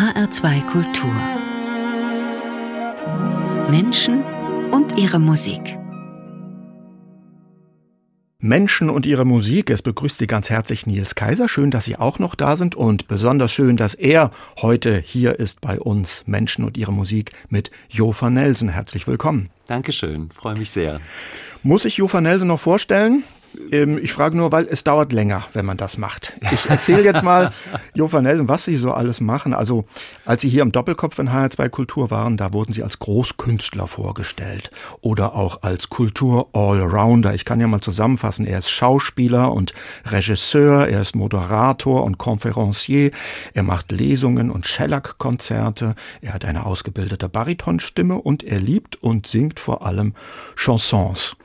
HR2 Kultur. Menschen und ihre Musik. Menschen und ihre Musik. Es begrüßt Sie ganz herzlich Nils Kaiser. Schön, dass Sie auch noch da sind und besonders schön, dass er heute hier ist bei uns. Menschen und ihre Musik mit Jofa Nelson. Herzlich willkommen. Dankeschön, freue mich sehr. Muss ich Jofa Nelson noch vorstellen? Ähm, ich frage nur, weil es dauert länger, wenn man das macht. Ich erzähle jetzt mal, Jo van Nelsen, was Sie so alles machen. Also, als Sie hier im Doppelkopf in HR2 Kultur waren, da wurden Sie als Großkünstler vorgestellt oder auch als Kultur-Allrounder. Ich kann ja mal zusammenfassen. Er ist Schauspieler und Regisseur, er ist Moderator und Konferencier, er macht Lesungen und Shellac-Konzerte, er hat eine ausgebildete Baritonstimme und er liebt und singt vor allem Chansons.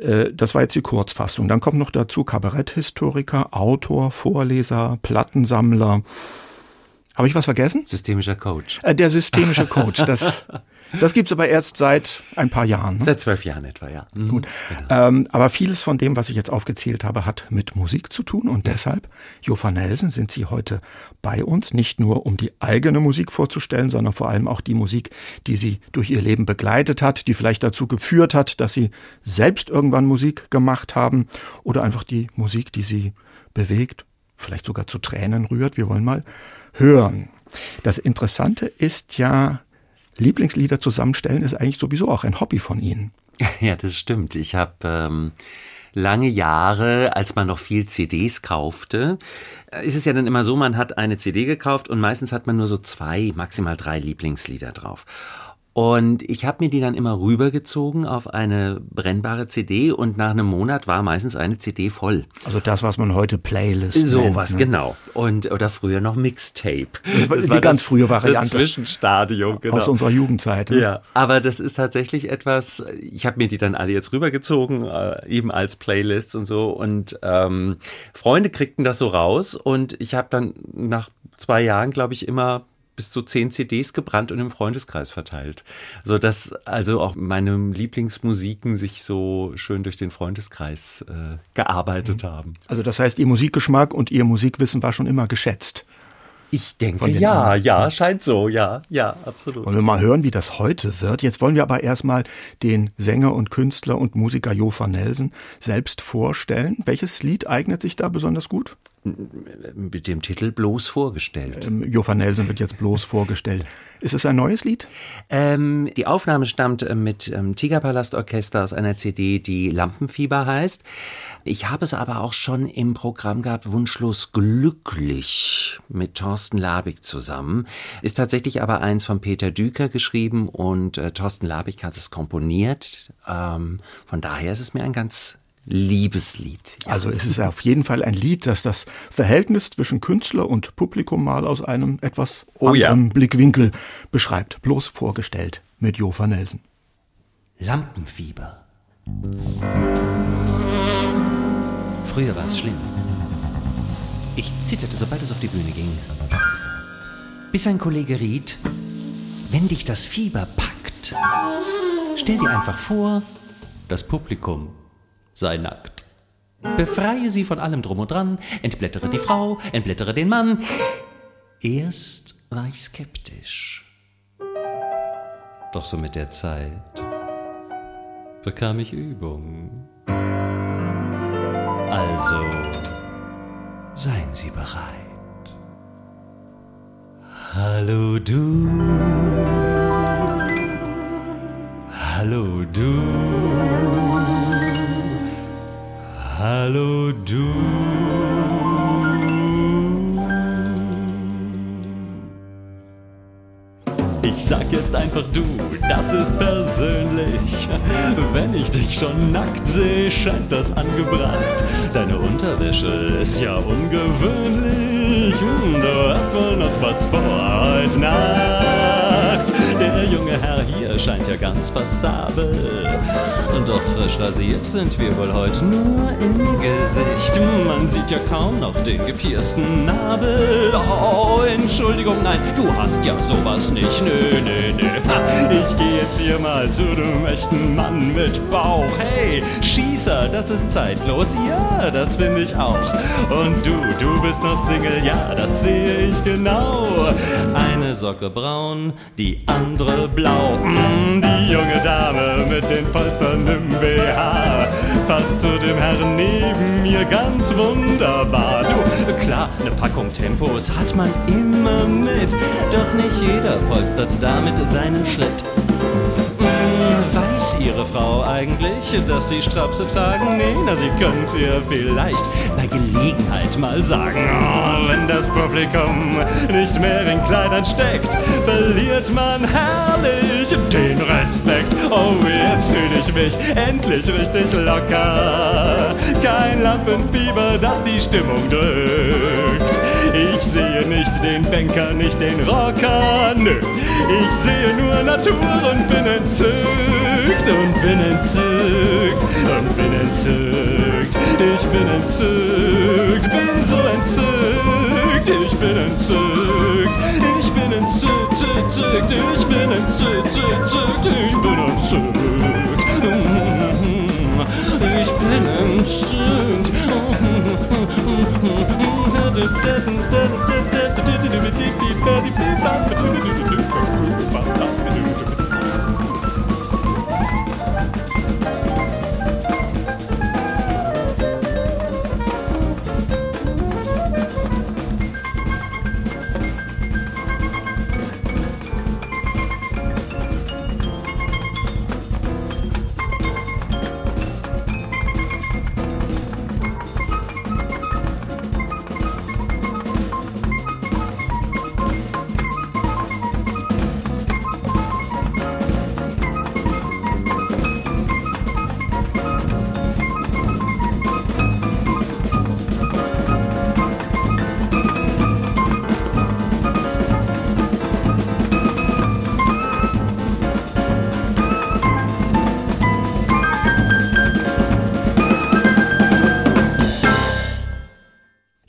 Äh, das war jetzt die Kurzfassung. Dann kommt noch dazu Kabaretthistoriker, Autor, Vorleser, Plattensammler. Habe ich was vergessen? Systemischer Coach. Äh, der systemische Coach. Das Das gibt's aber erst seit ein paar Jahren. Ne? Seit zwölf Jahren etwa, ja. Mhm. Gut. Genau. Ähm, aber vieles von dem, was ich jetzt aufgezählt habe, hat mit Musik zu tun und deshalb, Jofa Nelson, sind Sie heute bei uns, nicht nur um die eigene Musik vorzustellen, sondern vor allem auch die Musik, die Sie durch Ihr Leben begleitet hat, die vielleicht dazu geführt hat, dass Sie selbst irgendwann Musik gemacht haben oder einfach die Musik, die Sie bewegt, vielleicht sogar zu Tränen rührt. Wir wollen mal hören. Das Interessante ist ja, Lieblingslieder zusammenstellen ist eigentlich sowieso auch ein Hobby von Ihnen. Ja, das stimmt. Ich habe ähm, lange Jahre, als man noch viel CDs kaufte, äh, ist es ja dann immer so, man hat eine CD gekauft und meistens hat man nur so zwei, maximal drei Lieblingslieder drauf. Und ich habe mir die dann immer rübergezogen auf eine brennbare CD und nach einem Monat war meistens eine CD voll. Also das, was man heute Playlist So nennt, was, ne? genau. Und oder früher noch Mixtape. Das war das die war ganz das, frühe Variante. Das Zwischenstadium, genau. Aus unserer Jugendzeit. Ne? Ja, aber das ist tatsächlich etwas, ich habe mir die dann alle jetzt rübergezogen, äh, eben als Playlists und so. Und ähm, Freunde kriegten das so raus und ich habe dann nach zwei Jahren, glaube ich, immer bis zu zehn CDs gebrannt und im Freundeskreis verteilt. So dass also auch meine Lieblingsmusiken sich so schön durch den Freundeskreis äh, gearbeitet mhm. haben. Also das heißt, Ihr Musikgeschmack und Ihr Musikwissen war schon immer geschätzt. Ich denke, ja, anderen. ja, scheint so, ja, ja, absolut. Wollen wir mal hören, wie das heute wird? Jetzt wollen wir aber erstmal den Sänger und Künstler und Musiker Jo van Nelsen selbst vorstellen. Welches Lied eignet sich da besonders gut? Mit dem Titel bloß vorgestellt. Ähm, Jo van Nelsen wird jetzt bloß vorgestellt. Ist es ein neues Lied? Ähm, die Aufnahme stammt äh, mit ähm, Tigerpalast Orchester aus einer CD, die Lampenfieber heißt. Ich habe es aber auch schon im Programm gehabt, Wunschlos glücklich mit Thorsten Labig zusammen. Ist tatsächlich aber eins von Peter Düker geschrieben und äh, Thorsten Labig hat es komponiert. Ähm, von daher ist es mir ein ganz Liebeslied. Ja. Also es ist auf jeden Fall ein Lied, das das Verhältnis zwischen Künstler und Publikum mal aus einem etwas oh, anderen ja. Blickwinkel beschreibt. Bloß vorgestellt mit Jo van Nelsen. Lampenfieber. Früher war es schlimm. Ich zitterte, sobald es auf die Bühne ging. Bis ein Kollege riet, wenn dich das Fieber packt, stell dir einfach vor, das Publikum sei nackt. Befreie sie von allem drum und dran, entblättere die Frau, entblättere den Mann. Erst war ich skeptisch. Doch so mit der Zeit bekam ich Übung. Also seien Sie bereit. Hallo du. Hallo du. Hallo du. Ich sag jetzt einfach du, das ist persönlich. Wenn ich dich schon nackt sehe, scheint das angebrannt. Deine Unterwäsche ist ja ungewöhnlich. Hm, du hast wohl noch was vor heute Nacht. Scheint ja ganz passabel. Und doch frisch rasiert sind wir wohl heute nur im Gesicht. Man sieht ja kaum noch den gepiersten Nabel. Oh, Entschuldigung, nein, du hast ja sowas nicht. Nö, nö, nö. Ha, ich gehe jetzt hier mal zu dem echten Mann mit Bauch. Hey, Schießer, das ist zeitlos. Ja, das finde ich auch. Und du, du bist noch Single. Ja, das sehe ich genau. Eine Socke braun, die andere blau. Die junge Dame mit den Polstern im BH passt zu dem Herrn neben mir ganz wunderbar. Du, klar, eine Packung Tempos hat man immer mit, doch nicht jeder polstert damit seinen Schritt. Weiß Ihre Frau eigentlich, dass Sie Strapse tragen? Nee, na, Sie können's ihr vielleicht bei Gelegenheit mal sagen. Oh, wenn das Publikum nicht mehr in Kleidern steckt, verliert man herrlich den Respekt. Oh, jetzt fühle ich mich endlich richtig locker. Kein Lampenfieber, das die Stimmung drückt. Ich sehe nicht den Banker, nicht den Rocker, nö. Ich sehe nur Natur und bin entzückt und bin entzückt und bin entzückt. Ich bin entzückt, bin so entzückt. Ich bin entzückt, ich bin entzückt. Ich bin entzückt, entzückt. Ich bin entzückt. Ich bin entzückt. Jewish penitent.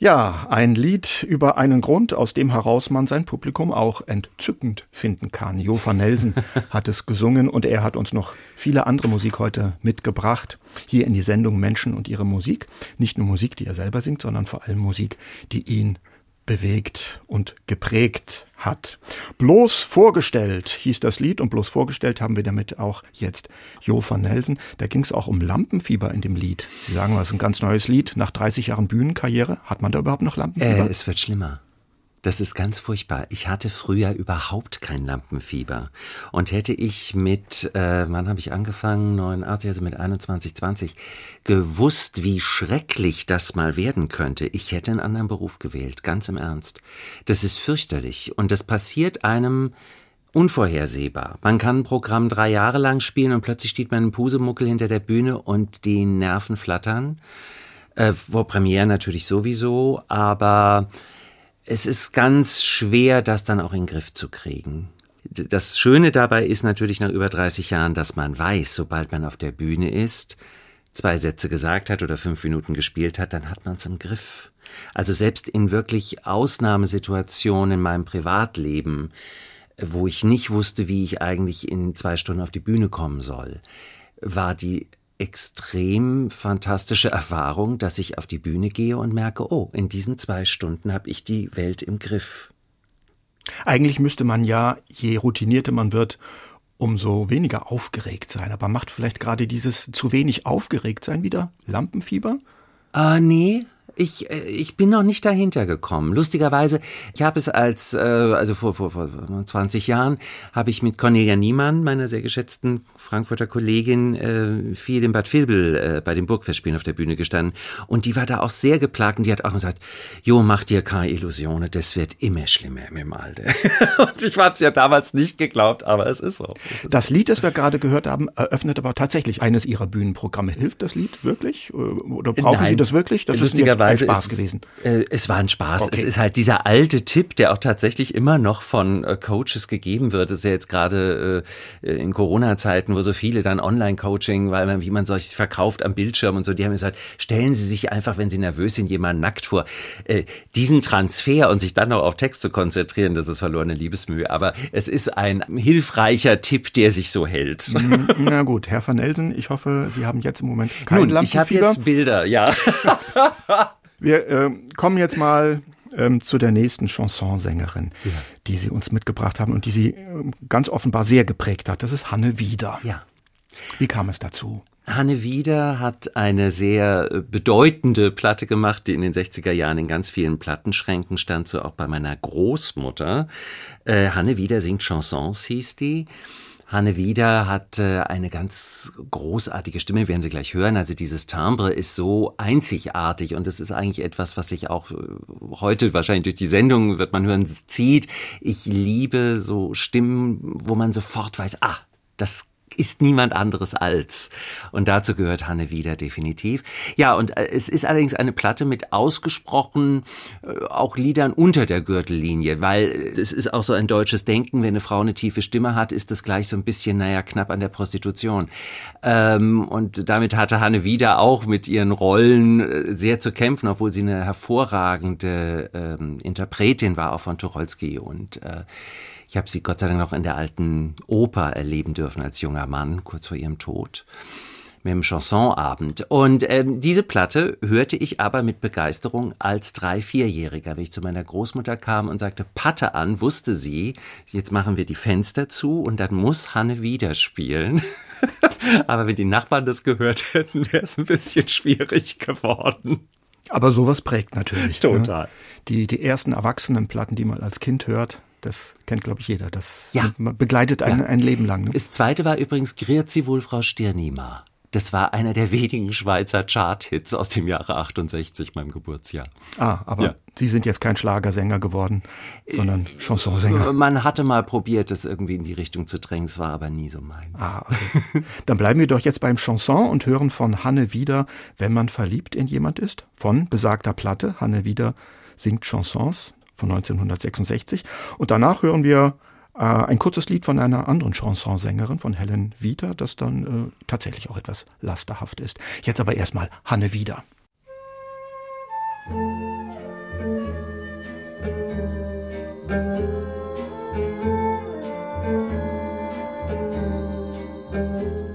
Ja, ein Lied über einen Grund, aus dem heraus man sein Publikum auch entzückend finden kann. Jo van Nelsen hat es gesungen und er hat uns noch viele andere Musik heute mitgebracht. Hier in die Sendung Menschen und ihre Musik. Nicht nur Musik, die er selber singt, sondern vor allem Musik, die ihn bewegt und geprägt hat. Bloß vorgestellt hieß das Lied und bloß vorgestellt haben wir damit auch jetzt Jo van Nelsen. Da ging es auch um Lampenfieber in dem Lied. Sie sagen, das ist ein ganz neues Lied. Nach 30 Jahren Bühnenkarriere, hat man da überhaupt noch Lampenfieber? Äh, es wird schlimmer. Das ist ganz furchtbar. Ich hatte früher überhaupt kein Lampenfieber. Und hätte ich mit, äh, wann habe ich angefangen? 89, also mit 21, 20, gewusst, wie schrecklich das mal werden könnte, ich hätte einen anderen Beruf gewählt. Ganz im Ernst. Das ist fürchterlich. Und das passiert einem unvorhersehbar. Man kann ein Programm drei Jahre lang spielen und plötzlich steht man im Pusemuckel hinter der Bühne und die Nerven flattern. Äh, vor Premiere natürlich sowieso, aber es ist ganz schwer, das dann auch in den Griff zu kriegen. Das Schöne dabei ist natürlich nach über 30 Jahren, dass man weiß, sobald man auf der Bühne ist, zwei Sätze gesagt hat oder fünf Minuten gespielt hat, dann hat man es im Griff. Also selbst in wirklich Ausnahmesituationen in meinem Privatleben, wo ich nicht wusste, wie ich eigentlich in zwei Stunden auf die Bühne kommen soll, war die extrem fantastische Erfahrung, dass ich auf die Bühne gehe und merke, oh, in diesen zwei Stunden habe ich die Welt im Griff. Eigentlich müsste man ja, je routinierter man wird, umso weniger aufgeregt sein. Aber macht vielleicht gerade dieses zu wenig aufgeregt sein wieder Lampenfieber? Ah, nee, ich, äh, ich bin noch nicht dahinter gekommen. Lustigerweise, ich habe es als, äh, also vor, vor, vor 20 Jahren, habe ich mit Cornelia Niemann, meiner sehr geschätzten Frankfurter Kollegin, äh, viel in Bad Vilbel äh, bei den Burgfestspielen auf der Bühne gestanden. Und die war da auch sehr geplagt und die hat auch gesagt, Jo, mach dir keine Illusionen, das wird immer schlimmer mit dem Alter. und ich habe es ja damals nicht geglaubt, aber es ist so. Es ist das Lied, das wir gerade gehört haben, eröffnet aber tatsächlich eines ihrer Bühnenprogramme. Hilft das Lied wirklich? Oder brauchen Nein. Sie das wirklich? Das ist interessanterweise ein Spaß ist, gewesen. Äh, es war ein Spaß. Okay. Es ist halt dieser alte Tipp, der auch tatsächlich immer noch von äh, Coaches gegeben wird. Das ist ja jetzt gerade äh, in Corona-Zeiten, wo so viele dann Online-Coaching, weil man, wie man sich verkauft am Bildschirm und so, die haben gesagt, stellen Sie sich einfach, wenn Sie nervös sind, jemanden nackt vor. Äh, diesen Transfer und sich dann noch auf Text zu konzentrieren, das ist verlorene Liebesmühe. Aber es ist ein hilfreicher Tipp, der sich so hält. Na gut, Herr van Nelsen, ich hoffe, Sie haben jetzt im Moment kein Nun, ich habe jetzt Bilder, ja. Wir äh, kommen jetzt mal ähm, zu der nächsten Chansonsängerin, die Sie uns mitgebracht haben und die Sie ähm, ganz offenbar sehr geprägt hat. Das ist Hanne Wieder. Ja. Wie kam es dazu? Hanne Wieder hat eine sehr äh, bedeutende Platte gemacht, die in den 60er Jahren in ganz vielen Plattenschränken stand, so auch bei meiner Großmutter. Äh, Hanne Wieder singt Chansons, hieß die. Hanne Wieder hat äh, eine ganz großartige Stimme, werden Sie gleich hören. Also dieses Timbre ist so einzigartig und es ist eigentlich etwas, was sich auch äh, heute wahrscheinlich durch die Sendung wird man hören, zieht. Ich liebe so Stimmen, wo man sofort weiß, ah, das ist niemand anderes als. Und dazu gehört Hanne wieder definitiv. Ja, und äh, es ist allerdings eine Platte mit ausgesprochen äh, auch Liedern unter der Gürtellinie, weil äh, es ist auch so ein deutsches Denken, wenn eine Frau eine tiefe Stimme hat, ist das gleich so ein bisschen, naja, knapp an der Prostitution. Ähm, und damit hatte Hanne wieder auch mit ihren Rollen sehr zu kämpfen, obwohl sie eine hervorragende ähm, Interpretin war, auch von Tucholsky und äh, ich habe sie Gott sei Dank noch in der alten Oper erleben dürfen als junger Mann, kurz vor ihrem Tod mit dem Chansonabend. Und ähm, diese Platte hörte ich aber mit Begeisterung als drei-, vierjähriger. Wenn ich zu meiner Großmutter kam und sagte Patte an, wusste sie, jetzt machen wir die Fenster zu und dann muss Hanne wieder spielen. aber wenn die Nachbarn das gehört hätten, wäre es ein bisschen schwierig geworden. Aber sowas prägt natürlich. Total. Ne? Die, die ersten Erwachsenenplatten, die man als Kind hört, das kennt, glaube ich, jeder. Das Ja. begleitet einen Ja. ein Leben lang. Ne? Das zweite war übrigens Grüezi wohl, Frau Stirnima. Das war einer der wenigen Schweizer Chart-Hits aus dem Jahre 68, meinem Geburtsjahr. Ah, aber Ja. Sie sind jetzt kein Schlagersänger geworden, sondern Chansonsänger. Man hatte mal probiert, das irgendwie in die Richtung zu drängen, es war aber nie so meins. Ah, okay. Dann bleiben wir doch jetzt beim Chanson und hören von Hanne wieder, wenn man verliebt in jemand ist, von besagter Platte. Hanne wieder singt Chansons von 1966. Und danach hören wir äh, ein kurzes Lied von einer anderen Chansonsängerin, von Helen Wieder, das dann äh, tatsächlich auch etwas lasterhaft ist. Jetzt aber erstmal Hanne wieder.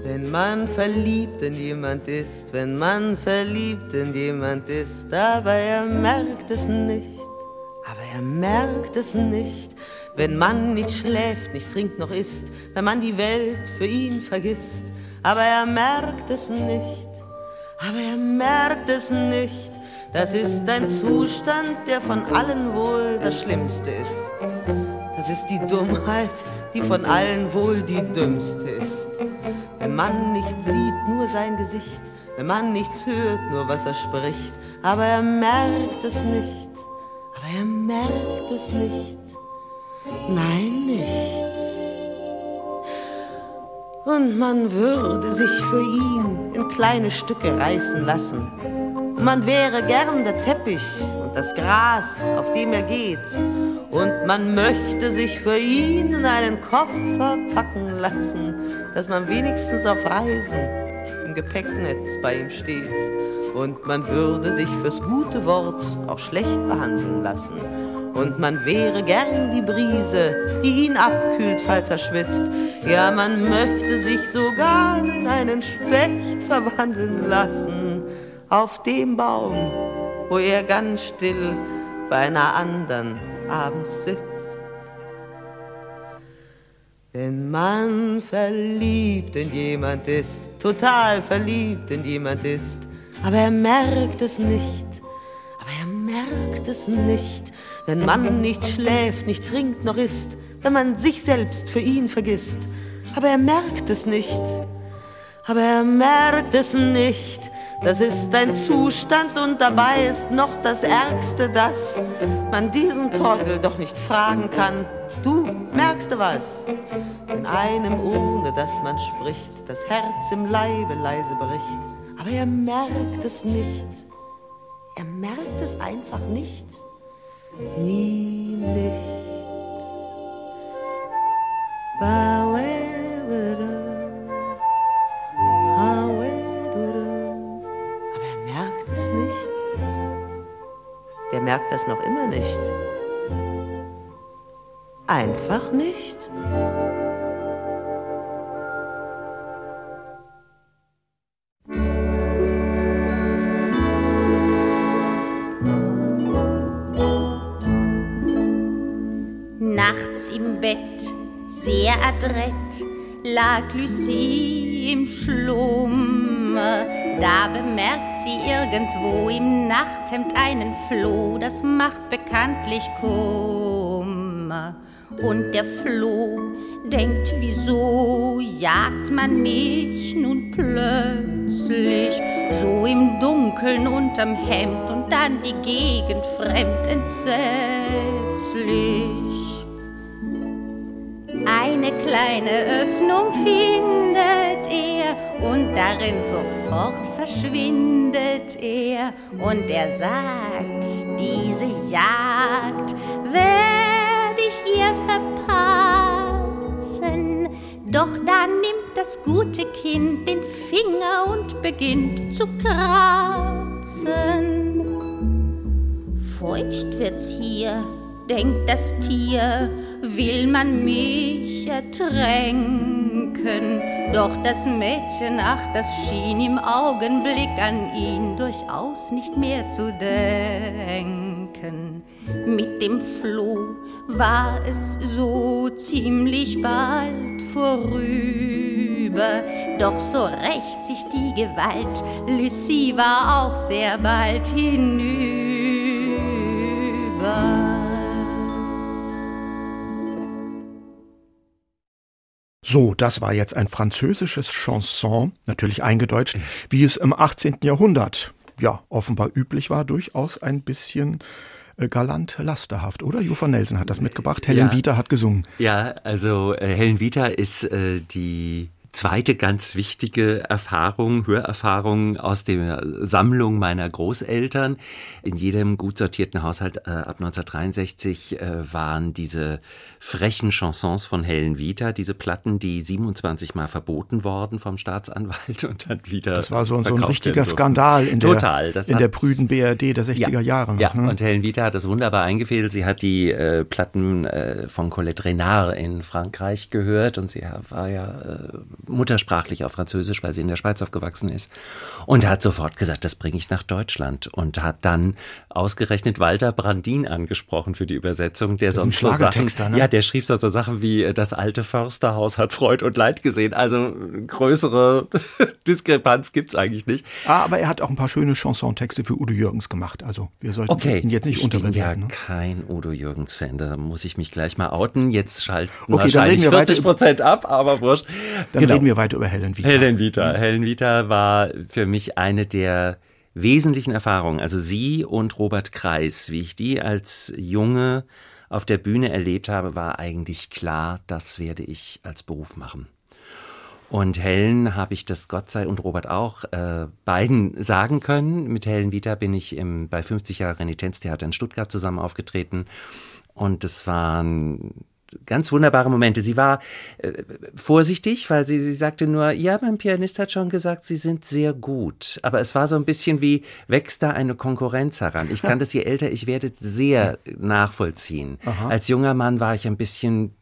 Wenn man verliebt in jemand ist, wenn man verliebt in jemand ist, aber er merkt es nicht, aber er merkt es nicht, wenn man nicht schläft, nicht trinkt noch isst, wenn man die Welt für ihn vergisst, aber er merkt es nicht, aber er merkt es nicht, das ist ein Zustand, der von allen wohl das Schlimmste ist. Das ist die Dummheit, die von allen wohl die dümmste ist. Wenn man nicht sieht, nur sein Gesicht, wenn man nichts hört, nur was er spricht, aber er merkt es nicht, aber er merkt es nicht, nein, nichts. Und man würde sich für ihn in kleine Stücke reißen lassen. Man wäre gern der Teppich und das Gras, auf dem er geht. Und man möchte sich für ihn in einen Koffer packen lassen, dass man wenigstens auf Reisen Gepäcknetz bei ihm steht. Und man würde sich fürs gute Wort auch schlecht behandeln lassen. Und man wäre gern die Brise, die ihn abkühlt, falls er schwitzt. Ja, man möchte sich sogar in einen Specht verwandeln lassen. Auf dem Baum, wo er ganz still bei einer anderen abends sitzt. Wenn man verliebt in jemand ist, total verliebt in jemand ist, aber er merkt es nicht, aber er merkt es nicht, wenn man nicht schläft, nicht trinkt noch isst, wenn man sich selbst für ihn vergisst, aber er merkt es nicht, aber er merkt es nicht. Das ist ein Zustand und dabei ist noch das Ärgste, dass man diesen Teufel doch nicht fragen kann. Du merkst du was? Wenn einem, ohne dass man spricht, das Herz im Leibe leise bricht, aber er merkt es nicht. Er merkt es einfach nicht. Nie nicht. Aber er merkt es nicht. Der merkt das noch immer nicht. Einfach nicht. Nachts im Bett, sehr adrett, lag Lucie im Schlummer. Da bemerkt sie irgendwo im Nachthemd einen Floh, das macht bekanntlich Kummer. Und der Floh denkt, wieso jagt man mich nun plötzlich so im Dunkeln unterm Hemd und dann die Gegend fremd entsetzlich? Eine kleine Öffnung findet er und darin sofort verschwindet er und er sagt, diese Jagd werd ich ihr verpassen. Doch dann nimmt das gute Kind den Finger und beginnt zu kratzen. Feucht wird's hier, denkt das Tier, will man mich ertränken. Doch das Mädchen, ach, das schien im Augenblick an ihn durchaus nicht mehr zu denken. Mit dem Floh war es so ziemlich bald vorüber. Doch so rächt sich die Gewalt, Lucie war auch sehr bald hinüber. So, das war jetzt ein französisches Chanson, natürlich eingedeutscht, wie es im 18. Jahrhundert ja offenbar üblich war, durchaus ein bisschen galant lasterhaft, oder? Jufa Nelson hat das mitgebracht. Helen Ja. Vita hat gesungen. Ja, also äh, Helen Vita ist äh, die zweite ganz wichtige Erfahrung, Hörerfahrung aus der Sammlung meiner Großeltern. In jedem gut sortierten Haushalt äh, ab 1963 äh, waren diese frechen Chansons von Helen Vita, diese Platten, die 27 Mal verboten worden vom Staatsanwalt und dann wieder Das war so, so ein richtiger. Skandal in der, Total, das in der hat- prüden BRD der 60er Jahre. noch, Ja, ne? und Helen Vita hat das wunderbar eingefädelt. Sie hat die äh, Platten äh, von Colette Renard in Frankreich gehört und sie war ja äh, muttersprachlich auf Französisch, weil sie in der Schweiz aufgewachsen ist. Und hat sofort gesagt, das bringe ich nach Deutschland. Und hat dann ausgerechnet Walter Brandin angesprochen für die Übersetzung, der ein sonst so Sachen, ne? ja, der schrieb so, so Sachen wie äh, das alte Försterhaus hat Freud und Leid gesehen. Also größere Diskrepanz gibt's eigentlich nicht. Ah, aber er hat auch ein paar schöne Chansontexte für Udo Jürgens gemacht. Also wir sollten Okay, ihn jetzt nicht ich bin ja unterbewerten. ne? kein Udo Jürgens-Fan, da muss ich mich gleich mal outen. Jetzt schalten dann wahrscheinlich reden wir weiter 40 Prozent ab, aber wurscht. Dann Genau. Reden wir weiter über Helen Vita. Helen Vita. Helen Vita war für mich eine der wesentlichen Erfahrungen. Also sie und Robert Kreis, wie ich die als Junge auf der Bühne erlebt habe, war eigentlich klar, das werde ich als Beruf machen. Und Helen habe ich das Gott sei und Robert auch äh, beiden sagen können. Mit Helen Vita bin ich im, bei 50 Jahre Renitenztheater in Stuttgart zusammen aufgetreten. Und es waren ganz wunderbare Momente. Sie war äh, vorsichtig, weil sie, sie sagte nur, ja, mein Pianist hat schon gesagt, Sie sind sehr gut. Aber es war so ein bisschen wie, wächst da eine Konkurrenz heran. Ich kann das, je älter ich werde, sehr nachvollziehen. Als junger Mann war ich ein bisschen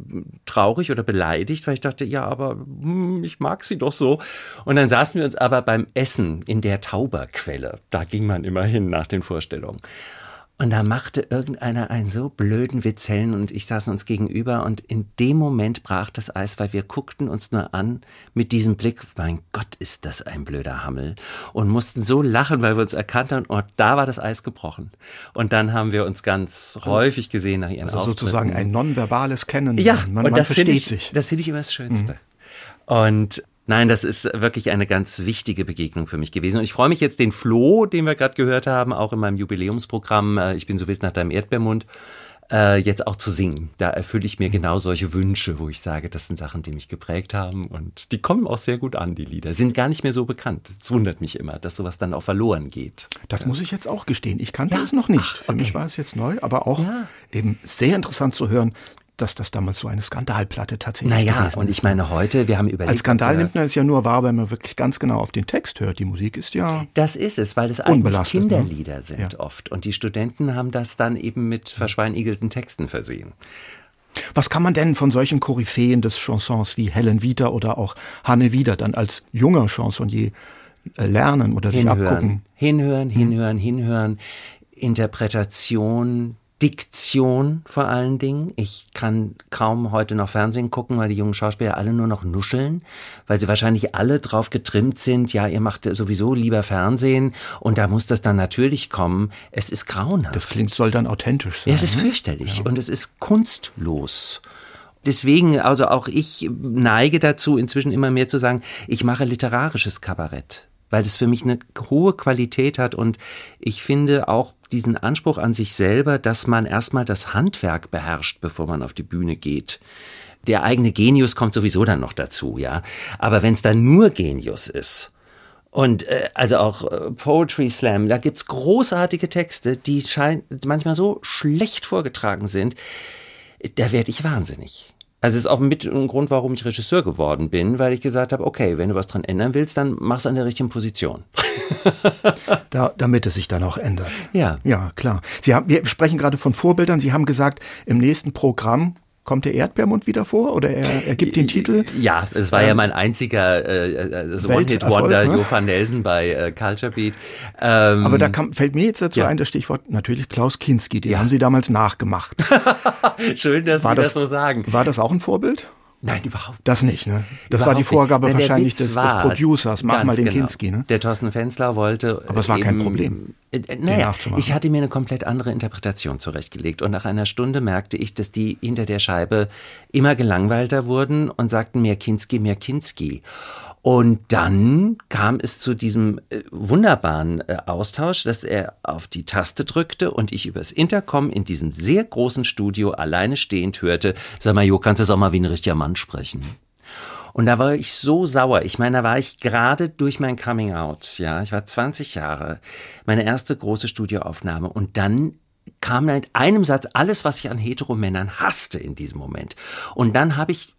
traurig oder beleidigt, weil ich dachte, ja, aber hm, ich mag sie doch so. Und dann saßen wir uns aber beim Essen in der Tauberquelle. Da ging man immer hin nach den Vorstellungen. Und da machte irgendeiner einen so blöden Witz, Helen und ich saßen uns gegenüber und in dem Moment brach das Eis, weil wir guckten uns nur an mit diesem Blick, mein Gott, ist das ein blöder Hammel. Und mussten so lachen, weil wir uns erkannt haben und da war das Eis gebrochen. Und dann haben wir uns ganz häufig gesehen nach ihren Also Auftritten. sozusagen ein nonverbales Kennen. Ja, man, und man das versteht ich, sich. Mhm. das finde ich immer das Schönste. Und nein, das ist wirklich eine ganz wichtige Begegnung für mich gewesen. Und ich freue mich jetzt, den Floh, den wir gerade gehört haben, auch in meinem Jubiläumsprogramm, äh, ich bin so wild nach deinem Erdbeermund, äh, jetzt auch zu singen. Da erfülle ich mir genau solche Wünsche, wo ich sage, das sind Sachen, die mich geprägt haben und die kommen auch sehr gut an, die Lieder. Sind gar nicht mehr so bekannt. Es wundert mich immer, dass sowas dann auch verloren geht. Das ja. muss ich jetzt auch gestehen. Ich kannte ja. es noch nicht. Für okay. mich war es jetzt neu, aber auch ja. eben sehr interessant zu hören, dass das damals so eine Skandalplatte tatsächlich naja, gewesen ist. und ich meine heute, wir haben überlegt... Als Skandal nimmt man es ja nur wahr, wenn man wirklich ganz genau auf den Text hört. Die Musik ist ja Das ist es, weil es eigentlich ne? Kinderlieder ne? sind ja. oft. Und die Studenten haben das dann eben mit verschweinigelten Texten versehen. Was kann man denn von solchen Koryphäen des Chansons wie Helen Wieder oder auch Hanne Wieder dann als junger Chansonnier äh, lernen oder sich hinhören, abgucken? Hinhören, hinhören, hinhören. Interpretation, Diktion vor allen Dingen. Ich kann kaum heute noch Fernsehen gucken, weil die jungen Schauspieler alle nur noch nuscheln, weil sie wahrscheinlich alle drauf getrimmt sind, ja, ihr macht sowieso lieber Fernsehen und da muss das dann natürlich kommen. Es ist grauenhaft. Das klingt, soll dann authentisch sein. Ja, es ist ne? fürchterlich ja. und es ist kunstlos. Deswegen, also auch ich neige dazu, inzwischen immer mehr zu sagen, ich mache literarisches Kabarett weil das für mich eine hohe Qualität hat und ich finde auch diesen Anspruch an sich selber, dass man erstmal das Handwerk beherrscht, bevor man auf die Bühne geht. Der eigene Genius kommt sowieso dann noch dazu, ja. Aber wenn es dann nur Genius ist, und äh, also auch äh, Poetry Slam, da gibt's großartige Texte, die schein manchmal so schlecht vorgetragen sind, da werde ich wahnsinnig. Also es ist auch mit ein Grund, warum ich Regisseur geworden bin, weil ich gesagt habe, okay, wenn du was dran ändern willst, dann mach's an der richtigen Position. da, damit es sich dann auch ändert. Ja. Ja, klar. Sie haben, wir sprechen gerade von Vorbildern. Sie haben gesagt, im nächsten Programm Kommt der Erdbeermund wieder vor oder er, er gibt den Titel? Ja, es war ähm, ja mein einziger äh, äh One-Hit-Wonder, ne? Johann Nelson bei äh, Culture Beat. Ähm, Aber da kam, fällt mir jetzt dazu ja. ein, das Stichwort natürlich Klaus Kinski, den ja. haben Sie damals nachgemacht. Schön, dass war Sie das, das so sagen. War das auch ein Vorbild? Nein, überhaupt nicht. Das nicht, ne? Das überhaupt war die Vorgabe Nein, wahrscheinlich des, des, Producers. Mach mal den genau. Kinski, ne? Der Thorsten Fensler wollte. Aber es war eben, kein Problem. Äh, äh naja, ich hatte mir eine komplett andere Interpretation zurechtgelegt. Und nach einer Stunde merkte ich, dass die hinter der Scheibe immer gelangweilter wurden und sagten mehr Kinski, mehr Kinski. Und dann kam es zu diesem äh, wunderbaren äh, Austausch, dass er auf die Taste drückte und ich übers Intercom in diesem sehr großen Studio alleine stehend hörte, sag mal, Jo, kannst du auch mal wie ein richtiger Mann sprechen? Und da war ich so sauer. Ich meine, da war ich gerade durch mein Coming Out, ja. Ich war 20 Jahre. Meine erste große Studioaufnahme. Und dann kam in einem Satz alles, was ich an Heteromännern hasste in diesem Moment. Und dann habe ich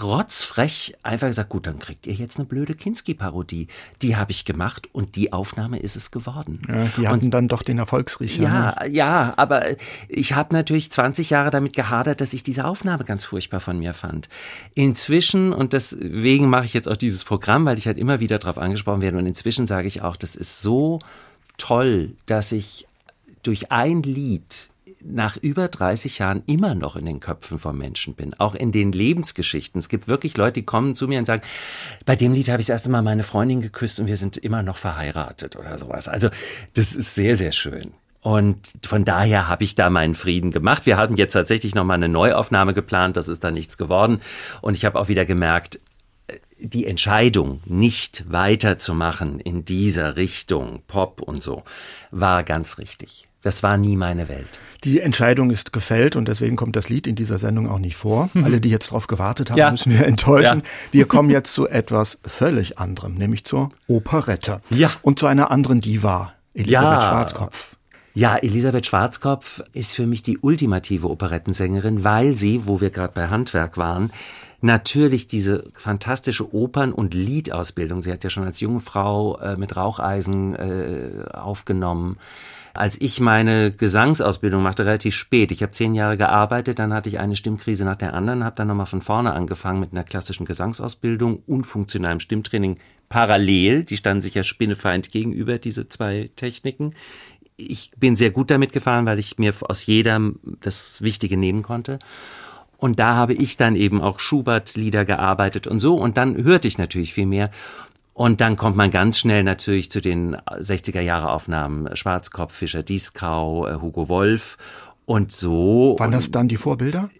rotzfrech einfach gesagt, gut, dann kriegt ihr jetzt eine blöde Kinski-Parodie. Die habe ich gemacht und die Aufnahme ist es geworden. Ja, die hatten und, dann doch den Erfolgsriecher. Ja, ne? ja, aber ich habe natürlich 20 Jahre damit gehadert, dass ich diese Aufnahme ganz furchtbar von mir fand. Inzwischen, und deswegen mache ich jetzt auch dieses Programm, weil ich halt immer wieder darauf angesprochen werde, und inzwischen sage ich auch, das ist so toll, dass ich durch ein Lied nach über 30 Jahren immer noch in den Köpfen von Menschen bin, auch in den Lebensgeschichten. Es gibt wirklich Leute, die kommen zu mir und sagen, bei dem Lied habe ich das erste Mal meine Freundin geküsst und wir sind immer noch verheiratet oder sowas. Also das ist sehr, sehr schön. Und von daher habe ich da meinen Frieden gemacht. Wir hatten jetzt tatsächlich noch mal eine Neuaufnahme geplant, das ist da nichts geworden. Und ich habe auch wieder gemerkt, die Entscheidung, nicht weiterzumachen in dieser Richtung, Pop und so, war ganz richtig. Das war nie meine Welt. Die Entscheidung ist gefällt und deswegen kommt das Lied in dieser Sendung auch nicht vor. Mhm. Alle, die jetzt darauf gewartet haben, ja. müssen wir enttäuschen. Ja. Wir kommen jetzt zu etwas völlig anderem, nämlich zur Operette. Ja. Und zu einer anderen Diva, Elisabeth ja. Schwarzkopf. Ja, Elisabeth Schwarzkopf ist für mich die ultimative Operettensängerin, weil sie, wo wir gerade bei Handwerk waren, natürlich diese fantastische Opern- und Liedausbildung, sie hat ja schon als junge Frau äh, mit Raucheisen äh, aufgenommen, als ich meine Gesangsausbildung machte, relativ spät. Ich habe zehn Jahre gearbeitet, dann hatte ich eine Stimmkrise nach der anderen, habe dann nochmal von vorne angefangen mit einer klassischen Gesangsausbildung und funktionalem Stimmtraining parallel. Die standen sich ja spinnefeind gegenüber, diese zwei Techniken. Ich bin sehr gut damit gefahren, weil ich mir aus jedem das Wichtige nehmen konnte. Und da habe ich dann eben auch Schubert-Lieder gearbeitet und so. Und dann hörte ich natürlich viel mehr. Und dann kommt man ganz schnell natürlich zu den 60er Jahre Aufnahmen Schwarzkopf, Fischer Dieskau, äh, Hugo Wolf und so. Waren das dann die Vorbilder?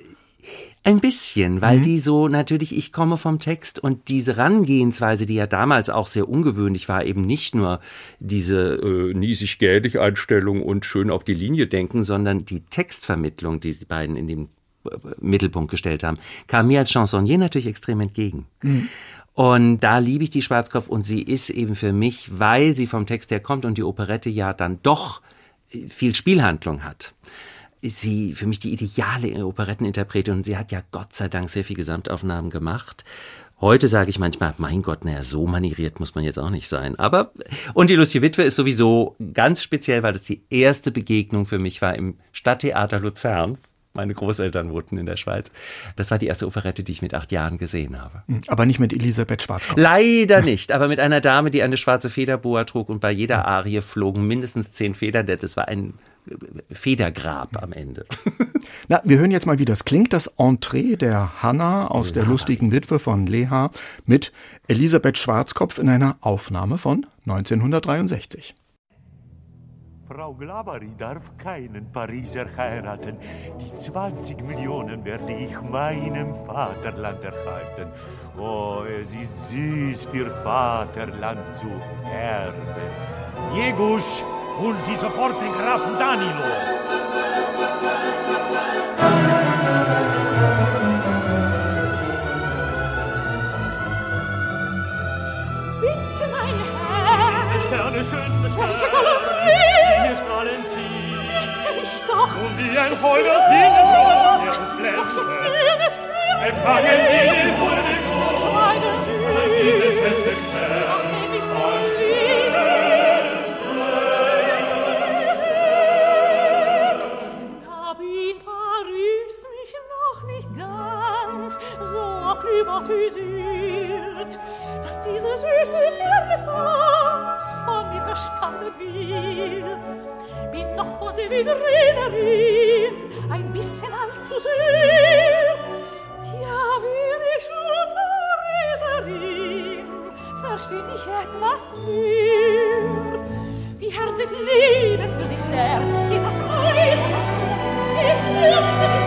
Ein bisschen, weil mhm. die so natürlich, ich komme vom Text und diese Rangehensweise, die ja damals auch sehr ungewöhnlich war, eben nicht nur diese äh, niesig-gädig Einstellung und schön auf die Linie denken, sondern die Textvermittlung, die die beiden in dem äh, Mittelpunkt gestellt haben, kam mir als Chansonnier natürlich extrem entgegen. Mhm. Und da liebe ich die Schwarzkopf und sie ist eben für mich, weil sie vom Text her kommt und die Operette ja dann doch äh, viel Spielhandlung hat sie für mich die ideale Operetteninterpretin und sie hat ja Gott sei Dank sehr viel Gesamtaufnahmen gemacht. Heute sage ich manchmal, mein Gott, naja, so manieriert muss man jetzt auch nicht sein. Aber, und die lustige Witwe ist sowieso ganz speziell, weil das die erste Begegnung für mich war im Stadttheater Luzern. Meine Großeltern wohnten in der Schweiz. Das war die erste Operette, die ich mit acht Jahren gesehen habe. Aber nicht mit Elisabeth Schwarzkopf. Leider nicht, aber mit einer Dame, die eine schwarze Federboa trug und bei jeder Arie flogen mindestens zehn Federn. Das war ein Federgrab am Ende. Na, wir hören jetzt mal, wie das klingt. Das Entree der Hanna aus der lustigen Witwe von Leha mit Elisabeth Schwarzkopf in einer Aufnahme von 1963. Frau Glabari darf keinen Pariser heiraten. Die 20 Millionen werde ich meinem Vaterland erhalten. Oh, es ist süß für Vaterland zu erben. Jegusch, Hol Sie sofort den Grafen Danilo. Bitte, meine Herren. Sie sind der Sterne, schönste Sterne. Wie ein Feuer singen, Ihr Blenden. Empfangen Sie den Schweigen Sie. Dieses beste Stern. hypnotisiert, dass diese süße Ferne von mir verstanden wird. Bin noch von der Wienerin ein bisschen allzu sehr. Ja, wie ich Pariserin, versteht ich etwas mehr. Die Herzig liebenswürdig sehr, geht das meine Wasser, ich fürchte mich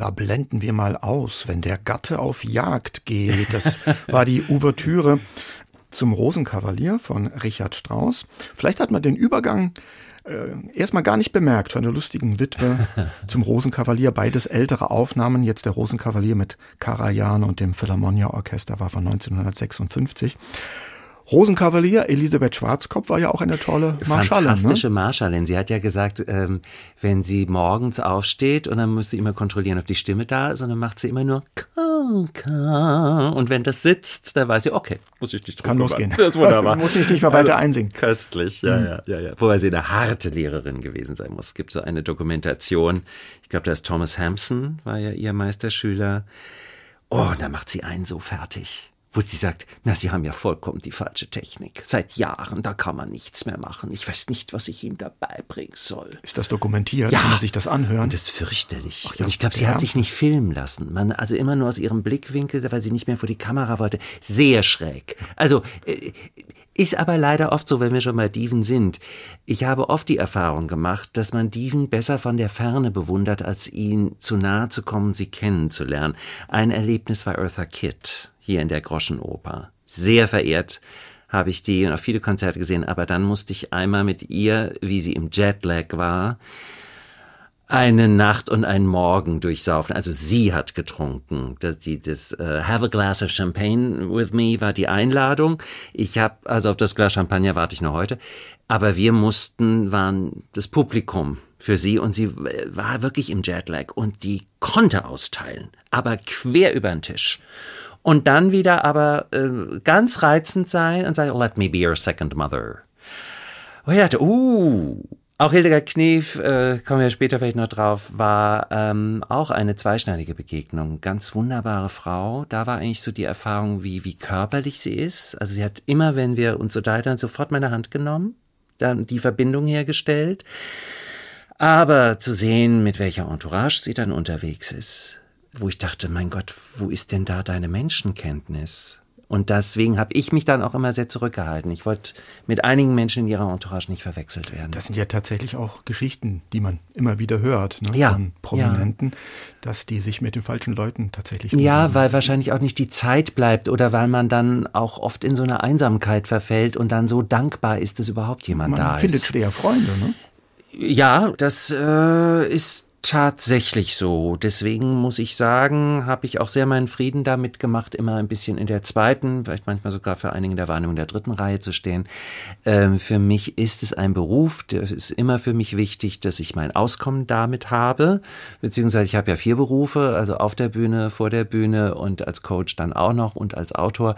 Da blenden wir mal aus, wenn der Gatte auf Jagd geht. Das war die Ouvertüre zum Rosenkavalier von Richard Strauss. Vielleicht hat man den Übergang äh, erstmal gar nicht bemerkt von der lustigen Witwe zum Rosenkavalier. Beides ältere Aufnahmen. Jetzt der Rosenkavalier mit Karajan und dem Philharmonia Orchester war von 1956. Rosenkavalier, Elisabeth Schwarzkopf war ja auch eine tolle Marschallin. Fantastische ne? Marschallin. Sie hat ja gesagt, ähm, wenn sie morgens aufsteht und dann muss sie immer kontrollieren, ob die Stimme da ist, und dann macht sie immer nur Ka, Und wenn das sitzt, dann weiß sie, okay, muss ich nicht Kann losgehen. Das ist wunderbar. muss ich nicht mehr weiter Also, einsingen. Köstlich, ja, ja, ja, ja. Wobei sie eine harte Lehrerin gewesen sein muss. Es gibt so eine Dokumentation. Ich glaube, da ist Thomas Hampson, war ja ihr Meisterschüler. Oh, da macht sie einen so fertig. Wo sie sagt, na, Sie haben ja vollkommen die falsche Technik. Seit Jahren, da kann man nichts mehr machen. Ich weiß nicht, was ich Ihnen dabei bringen soll. Ist das dokumentiert? Ja. Kann man sich das anhören? Und das ist fürchterlich. ja, und ich glaube, sie ja. hat sich nicht filmen lassen. Man, also immer nur aus ihrem Blickwinkel, weil sie nicht mehr vor die Kamera wollte. Sehr schräg. Also, äh, ist aber leider oft so, wenn wir schon bei Diven sind. Ich habe oft die Erfahrung gemacht, dass man Diven besser von der Ferne bewundert, als ihnen zu nahe zu kommen, sie kennenzulernen. Ein Erlebnis war Eartha Kitt hier in der Groschenoper. Sehr verehrt habe ich die und auch viele Konzerte gesehen, aber dann musste ich einmal mit ihr, wie sie im Jetlag war, eine Nacht und einen Morgen durchsaufen. Also sie hat getrunken. Das, die, das uh, Have a glass of champagne with me war die Einladung. Ich habe also auf das Glas Champagner warte ich noch heute. Aber wir mussten waren das Publikum für sie und sie äh, war wirklich im Jetlag und die konnte austeilen, aber quer über den Tisch. Und dann wieder aber äh, ganz reizend sein und sagen, let me be your second mother. Und ich dachte, uh, auch Hildegard Knef, äh, kommen wir später vielleicht noch drauf, war ähm, auch eine zweischneidige Begegnung. Ganz wunderbare Frau. Da war eigentlich so die Erfahrung, wie, wie körperlich sie ist. Also sie hat immer, wenn wir uns so da sofort meine Hand genommen, dann die Verbindung hergestellt. Aber zu sehen, mit welcher Entourage sie dann unterwegs ist, wo ich dachte, mein Gott, wo ist denn da deine Menschenkenntnis? Und deswegen habe ich mich dann auch immer sehr zurückgehalten. Ich wollte mit einigen Menschen in ihrer Entourage nicht verwechselt werden. Das sind ja tatsächlich auch Geschichten, die man immer wieder hört ne, Ja, von Prominenten, dass die sich mit den falschen Leuten tatsächlich Ja, verbinden. weil wahrscheinlich auch nicht die Zeit bleibt oder weil man dann auch oft in so eine Einsamkeit verfällt und dann so dankbar ist, dass überhaupt jemand man da findet ist. schwer Freunde. Ne? Ja, das äh, ist tatsächlich so. Deswegen muss ich sagen, habe ich auch sehr meinen Frieden damit gemacht, immer ein bisschen in der zweiten, vielleicht manchmal sogar für einige der Wahrnehmung der dritten Reihe zu stehen. Ähm, für mich ist es ein Beruf, es ist immer für mich wichtig, dass ich mein Auskommen damit habe, beziehungsweise ich habe ja vier Berufe, also auf der Bühne, vor der Bühne und als Coach dann auch noch und als Autor.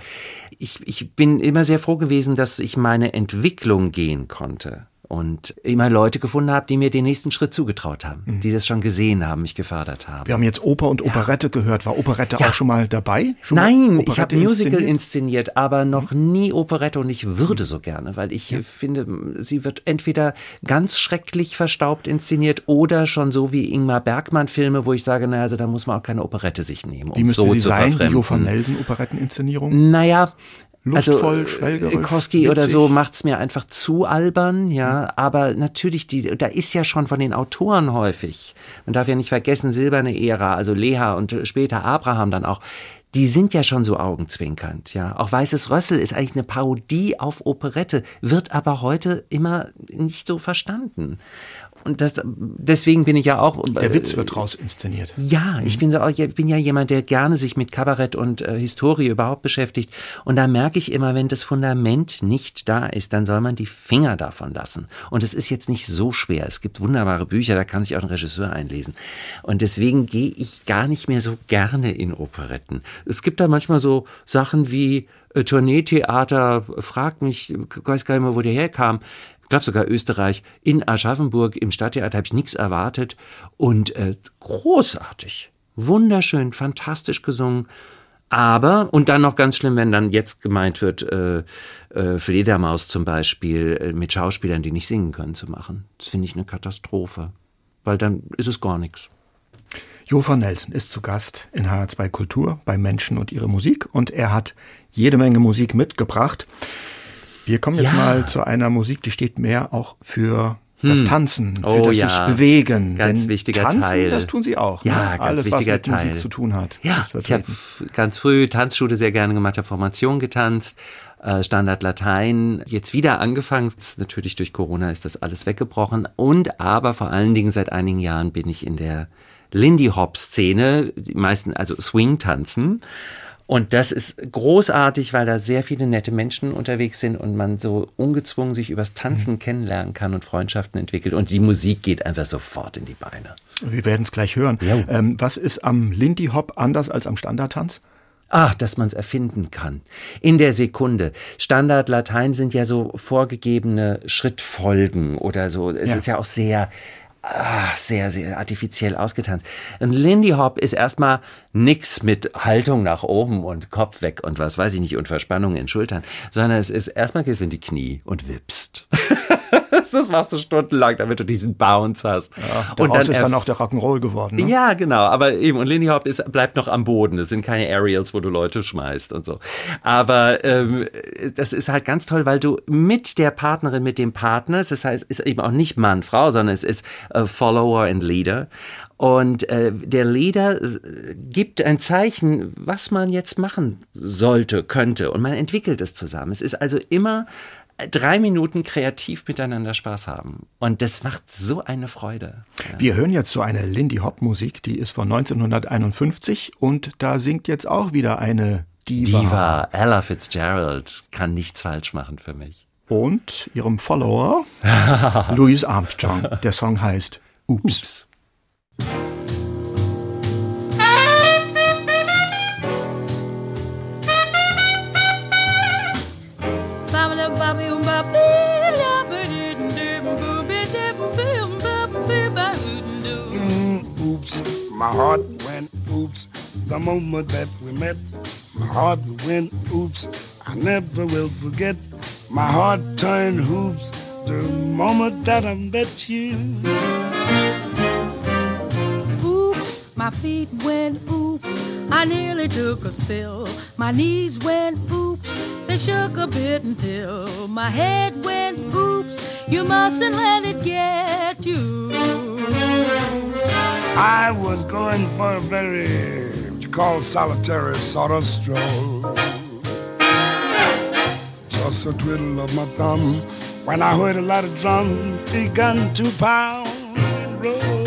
Ich, ich bin immer sehr froh gewesen, dass ich meine Entwicklung gehen konnte und immer Leute gefunden habe, die mir den nächsten Schritt zugetraut haben, die das schon gesehen haben, mich gefördert haben. Wir haben jetzt Oper und Operette gehört. War Operette Ja. auch schon mal dabei? Schon mal Nein, ich Operette habe Musical inszeniert? inszeniert, aber noch nie Operette und ich würde so gerne, weil ich finde, sie wird entweder ganz schrecklich verstaubt inszeniert oder schon so wie Ingmar Bergmann Filme, wo ich sage, naja, also da muss man auch keine Operette sich nehmen, um Wie müsste so sie zu sein, die verfremden. Jo van Nelsen Operetteninszenierung? Naja, Luftvoll, also, schwelgerisch, Koski oder so witzig. Mhm. macht's mir einfach zu albern, ja. Aber natürlich, die, da ist ja schon von den Autoren häufig. Man darf ja nicht vergessen, silberne Ära, also Leha und später Abraham dann auch. Die sind ja schon so augenzwinkernd, ja. Auch Weißes Rössel ist eigentlich eine Parodie auf Operette, wird aber heute immer nicht so verstanden. Und das, deswegen bin ich ja auch. Der äh, Witz wird raus inszeniert. ja, ich bin, so, ich bin ja jemand, der gerne sich mit Kabarett und äh, Historie überhaupt beschäftigt. Und da merke ich immer, wenn das Fundament nicht da ist, dann soll man die Finger davon lassen. Und es ist jetzt nicht so schwer. Es gibt wunderbare Bücher, da kann sich auch ein Regisseur einlesen. Und deswegen gehe ich gar nicht mehr so gerne in Operetten. Es gibt da manchmal so Sachen wie äh, Tourneetheater, fragt mich, ich weiß gar nicht mehr, wo der herkam. Ich glaube sogar Österreich, in Aschaffenburg im Stadttheater habe ich nichts erwartet und äh, großartig, wunderschön, fantastisch gesungen. Aber, und dann noch ganz schlimm, wenn dann jetzt gemeint wird, äh, äh, Fledermaus zum Beispiel äh, mit Schauspielern, die nicht singen können, zu machen. Das finde ich eine Katastrophe. Weil dann ist es gar nichts. Jo van Nelsen ist zu Gast in HR2 Kultur bei Menschen und ihre Musik und er hat jede Menge Musik mitgebracht. Wir kommen jetzt Ja. mal zu einer Musik, die steht mehr auch für das Tanzen, für Oh das ja, sich bewegen. ganz Denn wichtiger Tanzen, Teil. das tun Sie auch. Ja, ne? ganz Alles, was wichtiger mit Musik Teil. zu tun hat. Ja, ich habe ganz früh Tanzschule sehr gerne gemacht, habe Formation getanzt, äh, Standard Latein. Jetzt wieder angefangen, natürlich durch Corona ist das alles weggebrochen. Und aber vor allen Dingen seit einigen Jahren bin ich in der Lindy Hop Szene, die meisten also Swing tanzen. Und das ist großartig, weil da sehr viele nette Menschen unterwegs sind und man so ungezwungen sich übers Tanzen kennenlernen kann und Freundschaften entwickelt. Und die Musik geht einfach sofort in die Beine. Wir werden es gleich hören. Jo. Ähm, was ist am Lindy Hop anders als am Standardtanz? Ah, dass man es erfinden kann. In der Sekunde. Standard Latein sind ja so vorgegebene Schrittfolgen oder so. Es Ja. ist ja auch sehr, ah, sehr, sehr artifiziell ausgetanzt. Ein Lindy Hop ist erstmal nix mit Haltung nach oben und Kopf weg und was weiß ich nicht und Verspannung in Schultern, sondern es ist erstmal gehst du in die Knie und wippst. das machst du stundenlang, damit du diesen Bounce hast. Daraus ist erf- dann auch der Rock'n'Roll geworden. Ne? ja, genau. Aber eben, und Lindy Hop ist, bleibt noch am Boden. Es sind keine Aerials, wo du Leute schmeißt und so. Aber ähm, das ist halt ganz toll, weil du mit der Partnerin, mit dem Partner, das heißt, ist eben auch nicht Mann, Frau, sondern es ist äh, Follower and Leader. Und äh, der Leader äh, gibt ein Zeichen, was man jetzt machen sollte, könnte. Und man entwickelt es zusammen. Es ist also immer drei Minuten kreativ miteinander Spaß haben. Und das macht so eine Freude. Wir hören jetzt so eine Lindy Hop Musik, die ist von 1951 und da singt jetzt auch wieder eine Diva. Diva, Ella Fitzgerald kann nichts falsch machen für mich. Und ihrem Follower Louis Armstrong. Der Song heißt Oops. oops. My heart went oops. The moment that we met, my heart went oops. I never will forget. My heart turned hoops the moment that I met you. Oops, my feet went oops. I nearly took a spill. My knees went oops. They shook a bit until my head went oops. You mustn't let it get you. I was going for a very, what you call solitary sort of stroll. Just a twiddle of my thumb when I heard a lot of drum begun to pound and roll.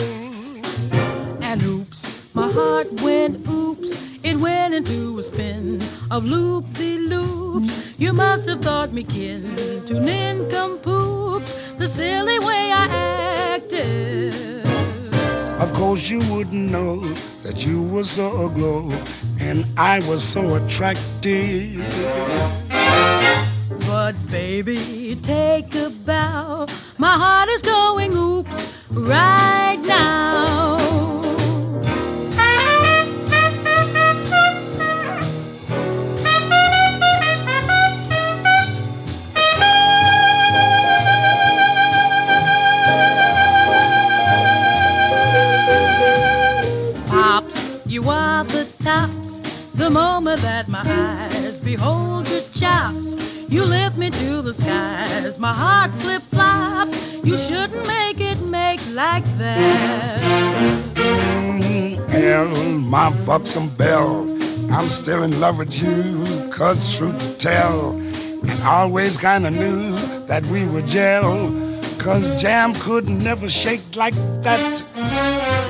And oops, my heart went oops. It went into a spin of loop de loops. You must have thought me kin to nincompoops, the silly way I acted. Of course, you wouldn't know that you were so aglow and I was so attractive. But baby, take a bow. My heart is going oops right now. That my eyes behold your chops, you lift me to the skies. My heart flip flops. You shouldn't make it make like that. Hell, my buxom belle, I'm still in love with you, cause truth to tell, and always kinda knew that we were gel, cause jam could never shake like that.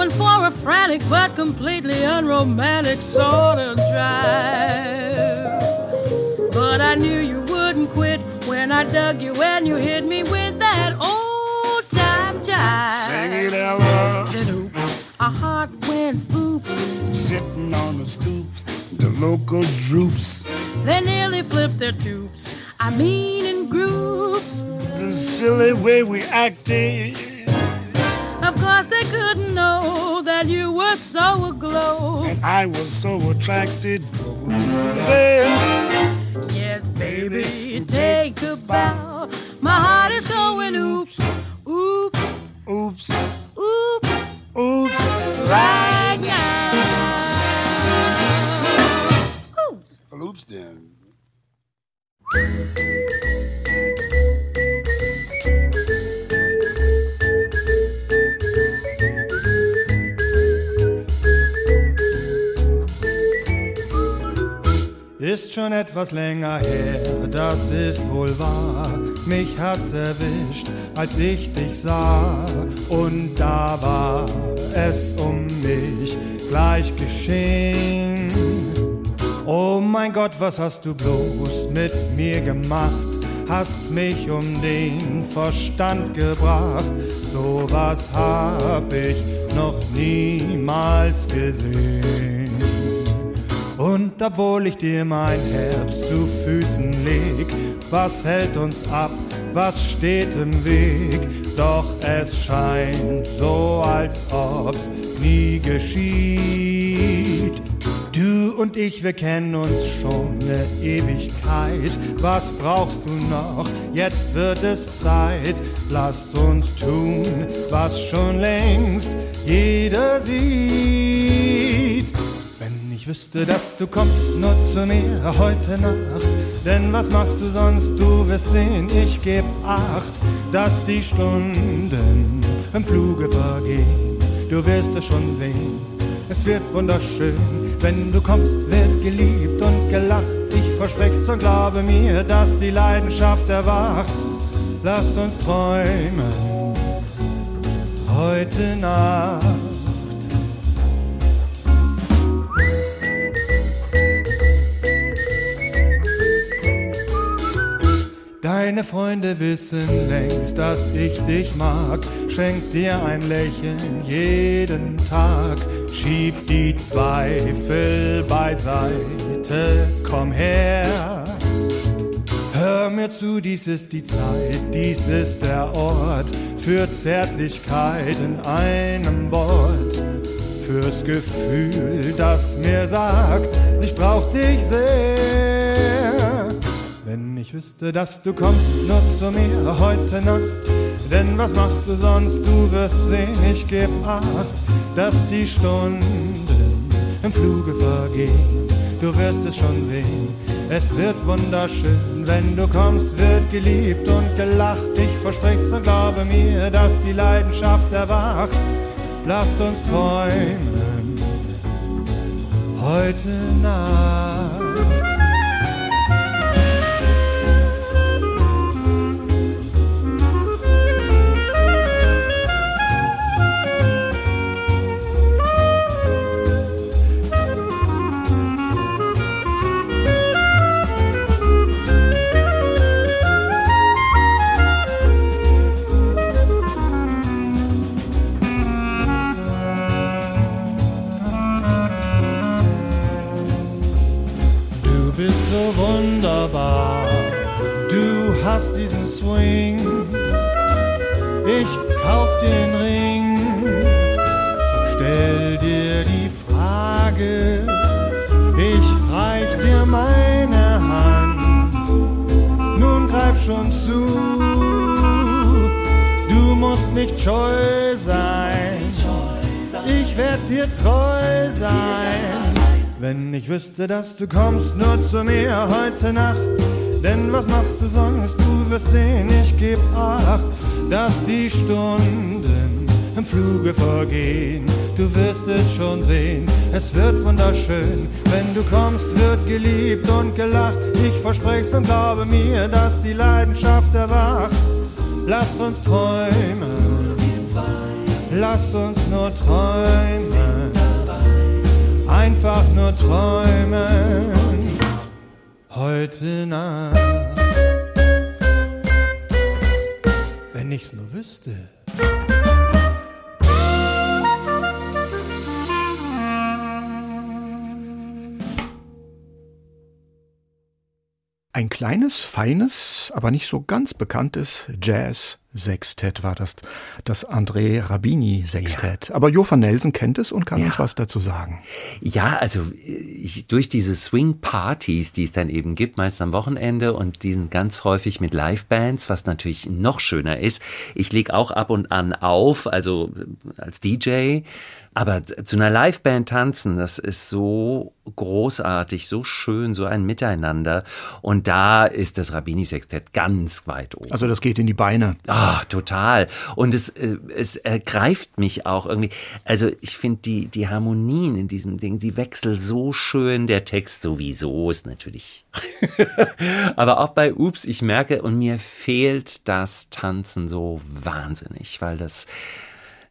Going for a frantic but completely unromantic sort of drive. But I knew you wouldn't quit when I dug you and you hit me with that old time jive. Sing it, Ella. Then oops, our heart went oops. Sitting on the stoops, the local droops, They nearly flipped their tubes. I mean in groups. the silly way we acted. Of course they that so aglow. And I was so attracted. Say, Yes, baby, take a bow. My heart is going oops, oops, oops, oops, schon etwas länger her, das ist wohl wahr. Mich hat's erwischt, als ich dich sah. Und da war es um mich gleich geschehen. Oh mein Gott, was hast du bloß mit mir gemacht? Hast mich um den Verstand gebracht. So was hab ich noch niemals gesehen. Und obwohl ich dir mein Herz zu Füßen leg, was hält uns ab, was steht im Weg? Doch es scheint so, als ob's nie geschieht. Du und ich, wir kennen uns schon eine Ewigkeit. Was brauchst du noch? Jetzt wird es Zeit. Lass uns tun, was schon längst jeder sieht. Ich wüsste, dass du kommst nur zu mir heute Nacht, denn was machst du sonst? Du wirst sehen, ich geb acht, dass die Stunden im Fluge vergehen. Du wirst es schon sehen, es wird wunderschön. Wenn du kommst, wird geliebt und gelacht. Ich versprech's und glaube mir, dass die Leidenschaft erwacht. Lass uns träumen heute Nacht. Deine Freunde wissen längst, dass ich dich mag. Schenk dir ein Lächeln jeden Tag. Schieb die Zweifel beiseite, komm her. Hör mir zu, dies ist die Zeit, dies ist der Ort für Zärtlichkeit in einem Wort. Fürs Gefühl, das mir sagt, ich brauch dich sehr. Ich wüsste, dass du kommst nur zu mir heute Nacht, denn was machst du sonst? Du wirst sehen, ich geb acht, dass die Stunden im Fluge vergehen. Du wirst es schon sehen, es wird wunderschön. Wenn du kommst, wird geliebt und gelacht. Ich versprich's und glaube mir, dass die Leidenschaft erwacht. Lass uns träumen heute Nacht. Hast diesen Swing. Ich kauf den Ring, stell dir die Frage, ich reich dir meine Hand. Nun greif schon zu, du musst nicht scheu sein, ich werd dir treu sein. Wenn ich wüsste, dass du kommst nur zu mir heute Nacht, denn was machst du sonst? Du wirst sehen, ich geb acht, dass die Stunden im Fluge vergehen. Du wirst es schon sehen, es wird wunderschön. Wenn du kommst, wird geliebt und gelacht. Ich versprech's und glaube mir, dass die Leidenschaft erwacht. Lass uns träumen, lass uns nur träumen einfach nur träumen heute Nacht. Wenn ich's nur wüsste. Ein kleines, feines, aber nicht so ganz bekanntes Jazz-Sextett war das, das André Rabini-Sextett. Ja. Aber Jo van Nelsen kennt es und kann ja. uns was dazu sagen. Ja, also ich, durch diese Swing-Partys, die es dann eben gibt, meist am Wochenende und die sind ganz häufig mit Live-Bands, was natürlich noch schöner ist. Ich leg auch ab und an auf, also als DJ Aber zu einer Liveband tanzen, das ist so großartig, so schön, so ein Miteinander. Und da ist das Rabini-Sextett ganz weit oben. Also das geht in die Beine. Ah, total. Und es, äh, es ergreift mich auch irgendwie. Also ich finde die, die Harmonien in diesem Ding, die Wechsel so schön. Der Text sowieso ist natürlich. Aber auch bei Ups, ich merke, und mir fehlt das Tanzen so wahnsinnig, weil das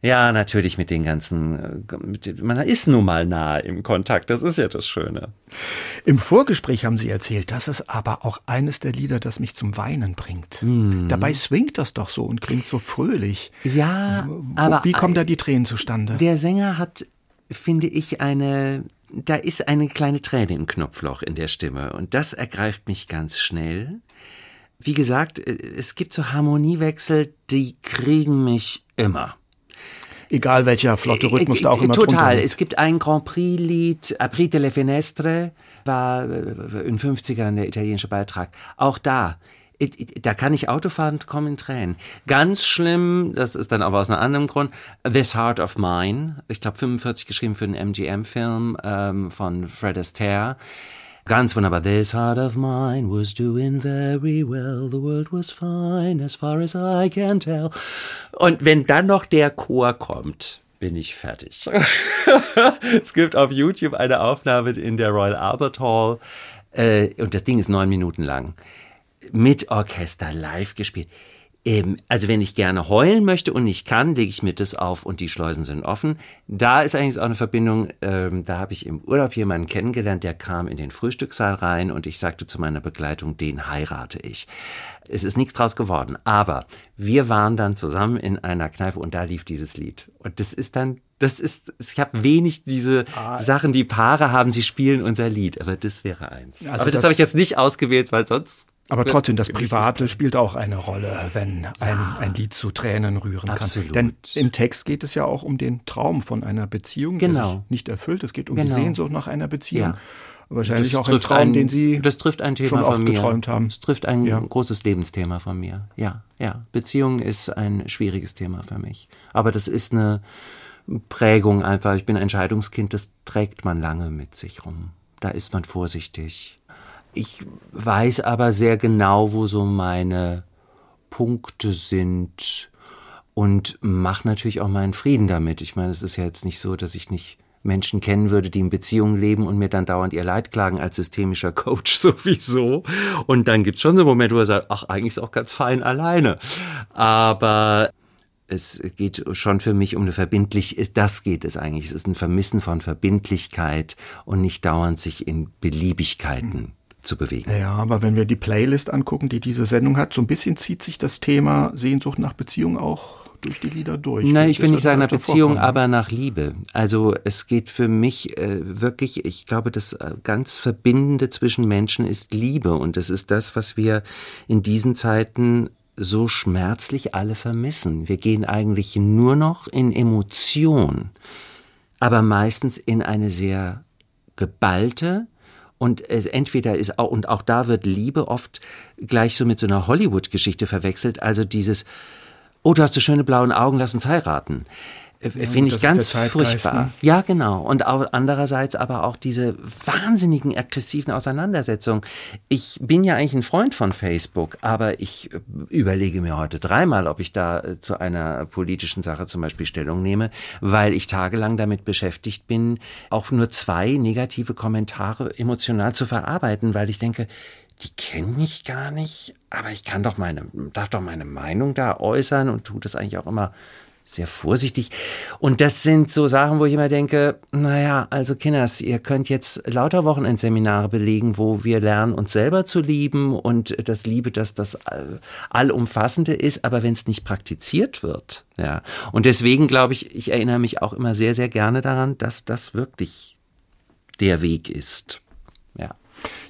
ja, natürlich mit den ganzen, äh, mit, man ist nun mal nah im Kontakt, das ist ja das Schöne. Im Vorgespräch haben Sie erzählt, das ist aber auch eines der Lieder, das mich zum Weinen bringt. Hm. Dabei swingt das doch so und klingt so fröhlich. Ja, Wo, aber wie kommen da die Tränen zustande? Der Sänger hat, finde ich, eine, da ist eine kleine Träne im Knopfloch in der Stimme und das ergreift mich ganz schnell. Wie gesagt, äh, es gibt so Harmoniewechsel, die kriegen mich immer. Egal welcher flotte Rhythmus da auch immer Total. Es gibt ein Grand Prix-Lied, Aprite le Finestre, war äh, in 50ern der italienische Beitrag. Auch da. Da kann ich Auto fahren und komme in Tränen. Ganz schlimm, das ist dann aber aus einem anderen Grund, This Heart of Mine, ich glaube 45 geschrieben für einen MGM-Film ähm, von Fred Astaire. Ganz wunderbar. This heart of mine was doing very well. The world was fine as far as I can tell. Und wenn dann noch der Chor kommt, bin ich fertig. es gibt auf YouTube eine Aufnahme in der Royal Albert Hall äh, und das Ding ist neun Minuten lang. Mit Orchester live gespielt. Ähm, also wenn ich gerne heulen möchte und nicht kann, lege ich mir das auf und die Schleusen sind offen. Da ist eigentlich auch eine Verbindung, ähm, da habe ich im Urlaub jemanden kennengelernt, der kam in den Frühstückssaal rein und ich sagte zu meiner Begleitung, den heirate ich. Es ist nichts draus geworden, aber wir waren dann zusammen in einer Kneipe und da lief dieses Lied. Und das ist dann das ist, ich habe wenig diese ah. Sachen, die Paare haben, sie spielen unser Lied, aber das wäre eins. Also aber das, das habe ich jetzt nicht ausgewählt, weil sonst aber trotzdem, das Private spielt auch eine Rolle, wenn ein, ein Lied zu Tränen rühren absolut. kann. Denn im Text geht es ja auch um den Traum von einer Beziehung, genau. der nicht erfüllt. Es geht um genau. die Sehnsucht nach einer Beziehung. Ja. Wahrscheinlich auch ein Traum, ein, den Sie das trifft ein Thema schon oft von mir. geträumt haben. Das trifft ein ja. großes Lebensthema von mir. Ja, ja. Beziehung ist ein schwieriges Thema für mich. Aber das ist eine Prägung einfach. Ich bin ein Scheidungskind, das trägt man lange mit sich rum. Da ist man vorsichtig. Ich weiß aber sehr genau, wo so meine Punkte sind und mache natürlich auch meinen Frieden damit. Ich meine, es ist ja jetzt nicht so, dass ich nicht Menschen kennen würde, die in Beziehungen leben und mir dann dauernd ihr Leid klagen als systemischer Coach sowieso. Und dann gibt's schon so Momente, wo er sagt, ach, eigentlich ist auch ganz fein alleine. Aber es geht schon für mich um eine Verbindlichkeit, das geht es eigentlich. Es ist ein Vermissen von Verbindlichkeit und nicht dauernd sich in Beliebigkeiten zu bewegen. Ja, aber wenn wir die Playlist angucken, die diese Sendung hat, so ein bisschen zieht sich das Thema Sehnsucht nach Beziehung auch durch die Lieder durch. Nein, ich will nicht sagen nach Beziehung, vorkommen. aber nach Liebe. Also es geht für mich äh, wirklich, ich glaube, das äh, ganz Verbindende zwischen Menschen ist Liebe und es ist das, was wir in diesen Zeiten so schmerzlich alle vermissen. Wir gehen eigentlich nur noch in Emotion, aber meistens in eine sehr geballte, und äh, entweder ist auch, und auch da wird Liebe oft gleich so mit so einer Hollywood-Geschichte verwechselt. Also dieses, oh, du hast so schöne blauen Augen, lass uns heiraten. Äh, ja, Finde ich ganz furchtbar. Ne? Ja, genau. Und auch andererseits aber auch diese wahnsinnigen aggressiven Auseinandersetzungen. Ich bin ja eigentlich ein Freund von Facebook, aber ich äh, überlege mir heute dreimal, ob ich da äh, zu einer politischen Sache zum Beispiel Stellung nehme, weil ich tagelang damit beschäftigt bin, auch nur zwei negative Kommentare emotional zu verarbeiten, weil ich denke, die kennen mich gar nicht, aber ich kann doch meine, darf doch meine Meinung da äußern und tut das eigentlich auch immer sehr vorsichtig. Und das sind so Sachen, wo ich immer denke, naja, also Kinders, ihr könnt jetzt lauter Wochenendseminare belegen, wo wir lernen, uns selber zu lieben und das Liebe, dass das allumfassende ist, aber wenn es nicht praktiziert wird, ja. Und deswegen glaube ich, ich erinnere mich auch immer sehr, sehr gerne daran, dass das wirklich der Weg ist. Ja.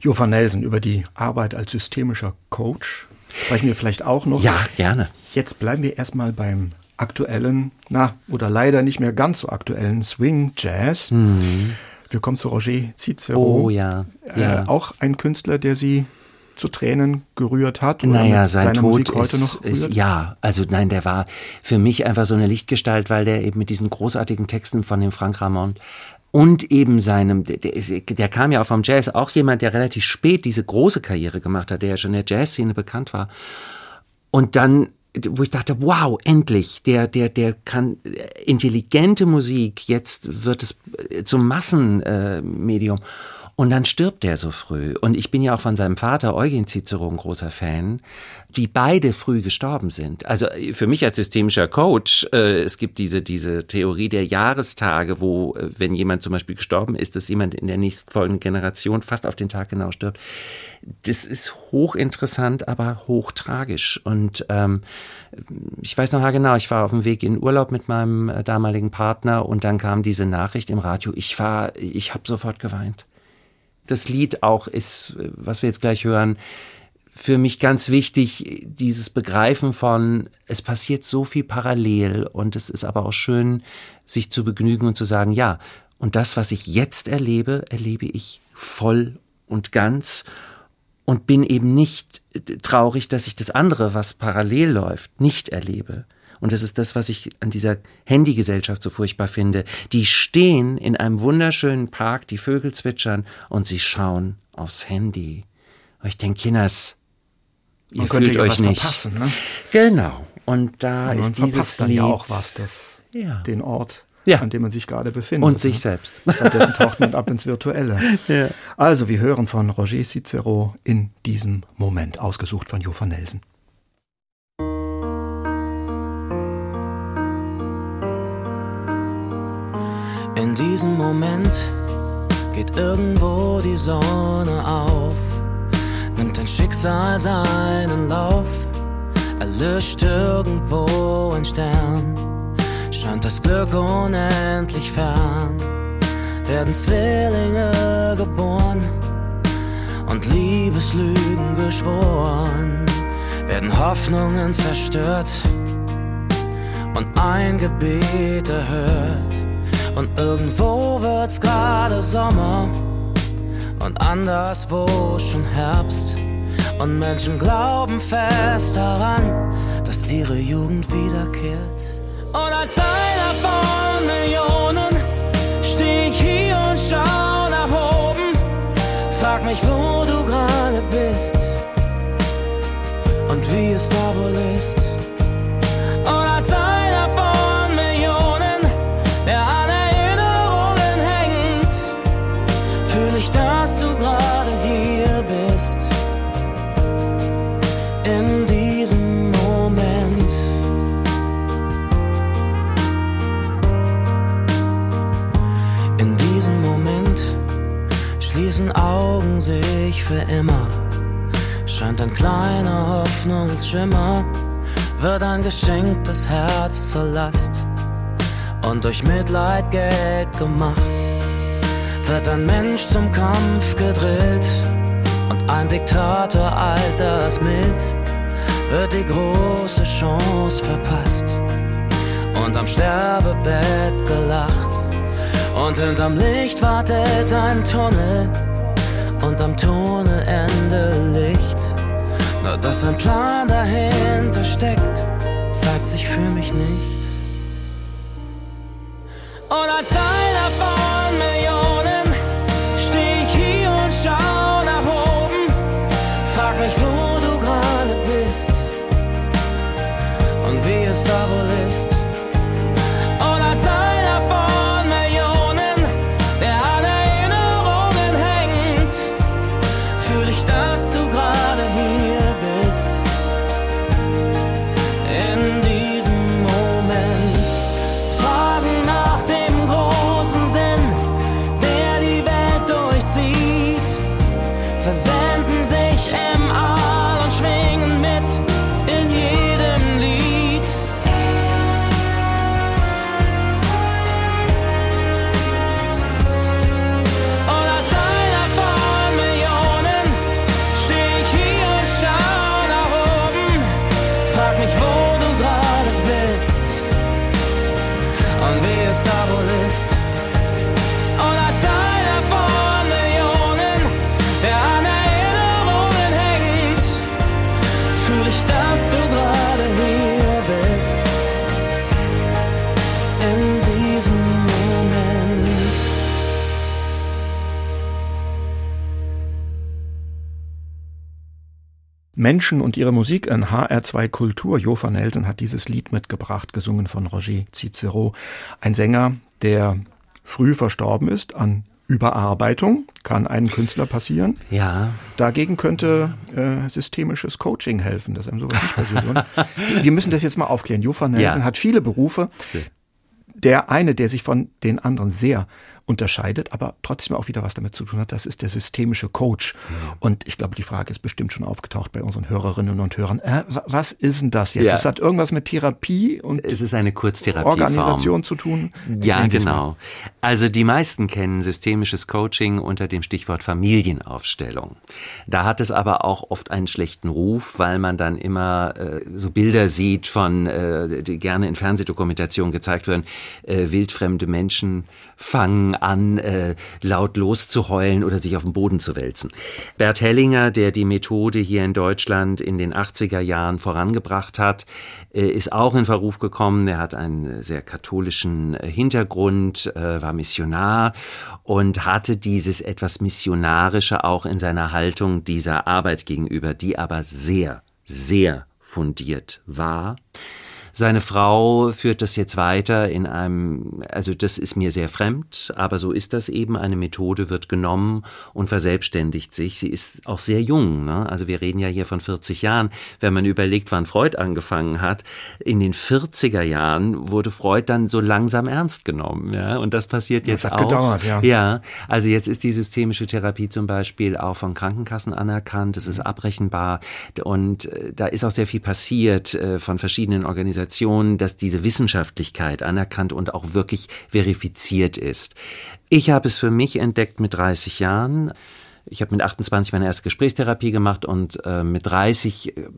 Jo van Nelsen, über die Arbeit als systemischer Coach sprechen wir vielleicht auch noch. Ja, gerne. Jetzt bleiben wir erstmal beim aktuellen, na, oder leider nicht mehr ganz so aktuellen Swing Jazz. Mhm. Wir kommen zu Roger Cicero. Oh ja. Äh, ja. Äh, auch ein Künstler, der Sie zu Tränen gerührt hat? Oder Naja, sein seiner Tod Musik heute ist, noch ist, rührt? ja, also nein, der war für mich einfach so eine Lichtgestalt, weil der eben mit diesen großartigen Texten von dem Frank Ramond und eben seinem, der, ist- der kam ja auch vom Jazz, auch jemand, der relativ spät diese große Karriere gemacht hat, der ja schon in der Jazzszene bekannt war. Und dann, wo ich dachte, wow, endlich, der, der, der kann äh, intelligente Musik, jetzt wird es äh, zum Massenmedium. Äh. Und dann stirbt er so früh. Und ich bin ja auch von seinem Vater, Eugen Cicero, ein großer Fan, die beide früh gestorben sind. Also äh, für mich als systemischer Coach, äh, es gibt diese, diese Theorie der Jahrestage, wo, äh, wenn jemand zum Beispiel gestorben ist, dass jemand in der nächstfolgenden Generation fast auf den Tag genau stirbt. Das ist hochinteressant, aber hochtragisch. Und ähm, ich weiß noch genau, ich war auf dem Weg in Urlaub mit meinem äh, damaligen Partner und dann kam diese Nachricht im Radio. Ich war, ich habe sofort geweint. Das Lied auch ist, äh, was wir jetzt gleich hören, für mich ganz wichtig, dieses Begreifen von, es passiert so viel parallel und es ist aber auch schön, sich zu begnügen und zu sagen, ja, und das, was ich jetzt erlebe, erlebe ich voll und ganz und bin eben nicht traurig, dass ich das andere, was parallel läuft, nicht erlebe. Und das ist das, was ich an dieser Handygesellschaft so furchtbar finde. Die stehen in einem wunderschönen Park, die Vögel zwitschern und sie schauen aufs Handy. Und ich denke, Kinders, ihr Man könnte fühlt euch was nicht. verpassen, ne? Genau. Und da Und ist dieses dann Lied ja auch was, das, Ja. den Ort, Ja. an dem man sich gerade befindet. und sich ne? selbst. Stattdessen taucht man ab ins Virtuelle. Ja. Also, wir hören von Roger Cicero in diesem Moment, ausgesucht von Jo van Nelsen. In diesem Moment geht irgendwo die Sonne auf, nimmt ein Schicksal seinen Lauf, erlischt irgendwo ein Stern, scheint das Glück unendlich fern, werden Zwillinge geboren und Liebeslügen geschworen, werden Hoffnungen zerstört und ein Gebet erhört. Und irgendwo wird's gerade Sommer und anderswo schon Herbst. Und Menschen glauben fest daran, dass ihre Jugend wiederkehrt. Und als einer von Millionen steh ich hier und schau nach oben. Frag mich, wo du gerade bist und wie es da wohl ist. Schließen Augen sich für immer. Scheint ein kleiner Hoffnungsschimmer, wird ein geschenktes Herz zur Last und durch Mitleid Geld gemacht. Wird ein Mensch zum Kampf gedrillt und ein Diktator altersmild, wird die große Chance verpasst und am Sterbebett gelacht. Und hinterm Licht wartet ein Tunnel und am Tunnelende Licht. Nur dass ein Plan dahinter steckt, zeigt sich für mich nicht. Und als Menschen und ihre Musik in HR2 Kultur. Jo van Nelsen hat dieses Lied mitgebracht, gesungen von Roger Cicero, ein Sänger, der früh verstorben ist an Überarbeitung kann einem Künstler passieren. Ja. Dagegen könnte äh, systemisches Coaching helfen, dass einem sowas nicht passiert. Und wir müssen das jetzt mal aufklären. Jo van Nelsen Ja. hat viele Berufe. Der eine, der sich von den anderen sehr unterscheidet, aber trotzdem auch wieder was damit zu tun hat, das ist der systemische Coach. Und ich glaube, die Frage ist bestimmt schon aufgetaucht bei unseren Hörerinnen und Hörern. Äh, wa- was ist denn das jetzt? Ja. Es hat irgendwas mit Therapie und Es ist eine Kurztherapie. Organisation zu tun. Ja, genau. Also die meisten kennen systemisches Coaching unter dem Stichwort Familienaufstellung. Da hat es aber auch oft einen schlechten Ruf, weil man dann immer äh, so Bilder sieht von, äh, die gerne in Fernsehdokumentationen gezeigt werden, äh, wildfremde Menschen fangen an, äh, laut loszuheulen oder sich auf den Boden zu wälzen. Bert Hellinger, der die Methode hier in Deutschland in den 80er Jahren vorangebracht hat, äh, ist auch in Verruf gekommen. Er hat einen sehr katholischen äh, Hintergrund, äh, war Missionar und hatte dieses etwas Missionarische auch in seiner Haltung dieser Arbeit gegenüber, die aber sehr, sehr fundiert war. Seine Frau führt das jetzt weiter in einem, also das ist mir sehr fremd, aber so ist das eben. Eine Methode wird genommen und verselbstständigt sich. Sie ist auch sehr jung. Ne? Also wir reden ja hier von 40 Jahren. Wenn man überlegt, wann Freud angefangen hat, in den 40er Jahren wurde Freud dann so langsam ernst genommen. Ja? Und das passiert jetzt hat auch. gedauert, ja. Ja, also jetzt ist die systemische Therapie zum Beispiel auch von Krankenkassen anerkannt, es ist abrechenbar und äh, da ist auch sehr viel passiert äh, von verschiedenen Organisationen, dass diese Wissenschaftlichkeit anerkannt und auch wirklich verifiziert ist. Ich habe es für mich entdeckt mit 30 Jahren. Ich habe mit 28 meine erste Gesprächstherapie gemacht und äh, mit 30 äh,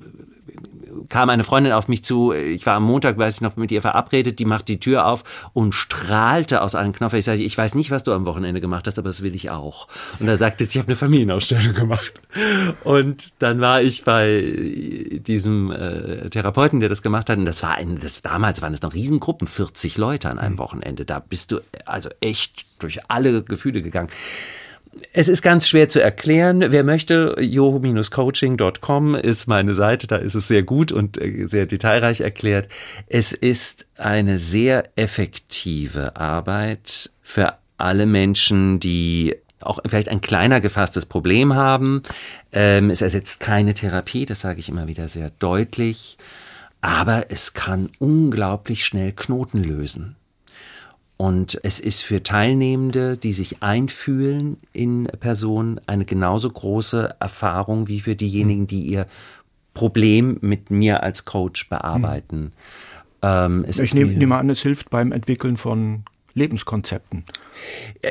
kam eine Freundin auf mich zu, ich war am Montag, weiß ich noch, mit ihr verabredet, die macht die Tür auf und strahlte aus allen Knochen. Ich sage, ich weiß nicht, was du am Wochenende gemacht hast, aber das will ich auch. Und da sagte sie, ich habe eine Familienausstellung gemacht. Und dann war ich bei diesem äh, Therapeuten, der das gemacht hat, und das war ein, das, damals waren es noch Riesengruppen, 40 Leute an einem Wochenende. Da bist du also echt durch alle Gefühle gegangen. Es ist ganz schwer zu erklären. Wer möchte, jo-coaching.com ist meine Seite. Da ist es sehr gut und äh, sehr detailreich erklärt. Es ist eine sehr effektive Arbeit für alle Menschen, die auch vielleicht ein kleiner gefasstes Problem haben. Ähm, es ersetzt keine Therapie, das sage ich immer wieder sehr deutlich. Aber es kann unglaublich schnell Knoten lösen. Und es ist für Teilnehmende, die sich einfühlen in Personen, eine genauso große Erfahrung wie für diejenigen, die ihr Problem mit mir als Coach bearbeiten. Ähm, es Ich nehme, nehme an, es hilft beim Entwickeln von Lebenskonzepten.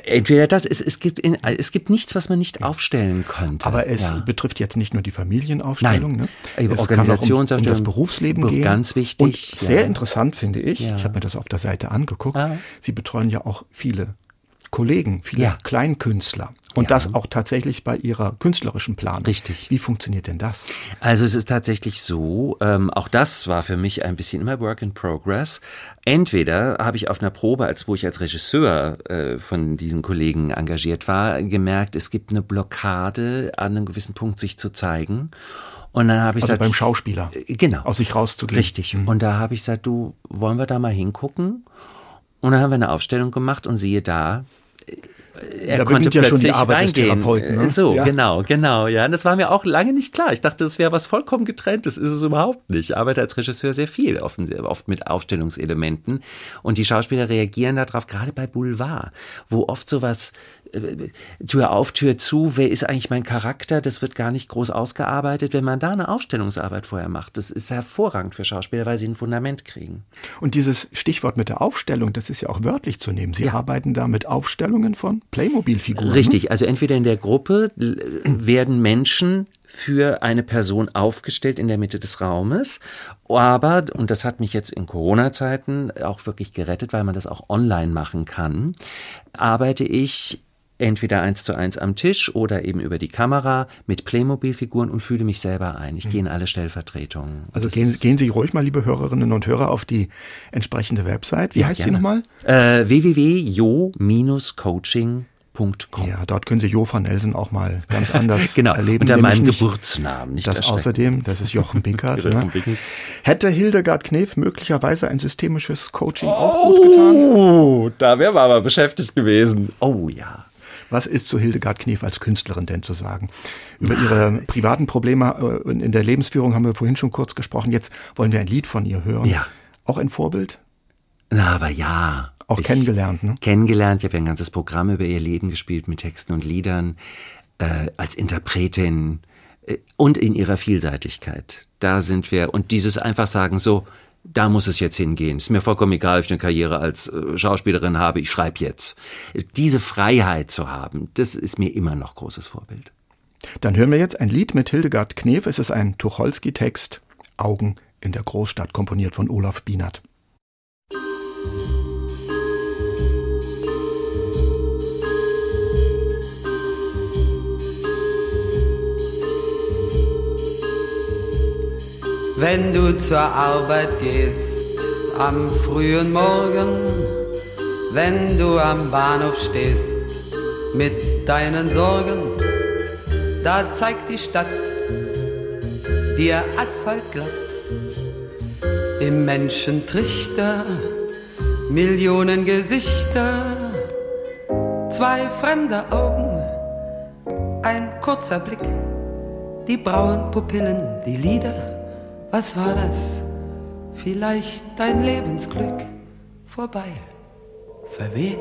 Entweder das, es, es, gibt, in, es gibt nichts, was man nicht aufstellen könnte. Aber es Ja. betrifft jetzt nicht nur die Familienaufstellung. Nein. Ne? Es kann auch um, um Organisationsaufstellung, das Berufsleben Be- gehen. ganz wichtig, Und sehr ja. interessant finde ich, Ja. ich habe mir das auf der Seite angeguckt, Ah. Sie betreuen ja auch viele Kollegen, viele. Kleinkünstler. Und das auch tatsächlich bei Ihrer künstlerischen Planung. Richtig. Wie funktioniert denn das? Also es ist tatsächlich so, ähm, auch das war für mich ein bisschen immer Work in Progress. Entweder habe ich auf einer Probe, als wo ich als Regisseur äh, von diesen Kollegen engagiert war, gemerkt, es gibt eine Blockade, an einem gewissen Punkt sich zu zeigen. Und dann habe ich Also gesagt, beim Schauspieler. genau. Aus sich rauszugehen. Richtig. Und da habe ich gesagt, du, wollen wir da mal hingucken? Und dann haben wir eine Aufstellung gemacht und siehe da, er Da konnte ja schon die plötzlich reingehen. Therapeuten, ne? So, Ja. genau, genau. Ja, und das war mir auch lange nicht klar. Ich dachte, das wäre was vollkommen getrenntes. Ist es überhaupt nicht. Ich arbeite als Regisseur sehr viel, oft, oft mit Aufstellungselementen. Und die Schauspieler reagieren darauf, gerade bei Boulevard, wo oft sowas äh, Tür auf, Tür zu, wer ist eigentlich mein Charakter? Das wird gar nicht groß ausgearbeitet. Wenn man da eine Aufstellungsarbeit vorher macht, das ist hervorragend für Schauspieler, weil sie ein Fundament kriegen. Und dieses Stichwort mit der Aufstellung, das ist ja auch wörtlich zu nehmen. Sie arbeiten da mit Aufstellungen von Playmobil-Figuren. ne? Richtig, also entweder in der Gruppe werden Menschen für eine Person aufgestellt in der Mitte des Raumes, aber, und das hat mich jetzt in Corona-Zeiten auch wirklich gerettet, weil man das auch online machen kann, arbeite ich entweder eins zu eins am Tisch oder eben über die Kamera mit Playmobil-Figuren und fühle mich selber ein. Ich gehe in alle Stellvertretungen. Also gehen, gehen Sie ruhig mal, liebe Hörerinnen und Hörer, auf die entsprechende Website. Wie Ja, heißt die gerne. nochmal? Äh, www.jo-coaching.com Ja, dort können Sie Jo van Nelsen auch mal ganz anders genau, erleben. unter meinem Geburtsnamen, nicht das außerdem, das ist Jochen Bickert. Jochen ne? Hätte Hildegard Knef möglicherweise ein systemisches Coaching auch gut getan? Oh, da wären wir aber beschäftigt gewesen. Oh ja. Was ist zu Hildegard Knef als Künstlerin denn zu sagen? Über ihre privaten Probleme äh, in der Lebensführung haben wir vorhin schon kurz gesprochen. Jetzt wollen wir ein Lied von ihr hören. Ja. Auch ein Vorbild? Na, aber ja. Auch Ich- kennengelernt, ne? Kennengelernt. Ich habe ja ein ganzes Programm über ihr Leben gespielt mit Texten und Liedern äh, als Interpretin äh, und in ihrer Vielseitigkeit. Da sind wir und dieses einfach sagen so. Da muss es jetzt hingehen. Ist mir vollkommen egal, ob ich eine Karriere als äh, Schauspielerin habe. Ich schreibe jetzt. Diese Freiheit zu haben, das ist mir immer noch großes Vorbild. Dann hören wir jetzt ein Lied mit Hildegard Knef. Es ist ein Tucholsky-Text, Augen in der Großstadt, komponiert von Olaf Bienert. Wenn du zur Arbeit gehst am frühen Morgen, wenn du am Bahnhof stehst mit deinen Sorgen, da zeigt die Stadt dir asphaltglatt im Menschentrichter Millionen Gesichter, zwei fremde Augen, ein kurzer Blick, die braunen Pupillen, die Lieder. Was war das? Vielleicht dein Lebensglück vorbei, verweht,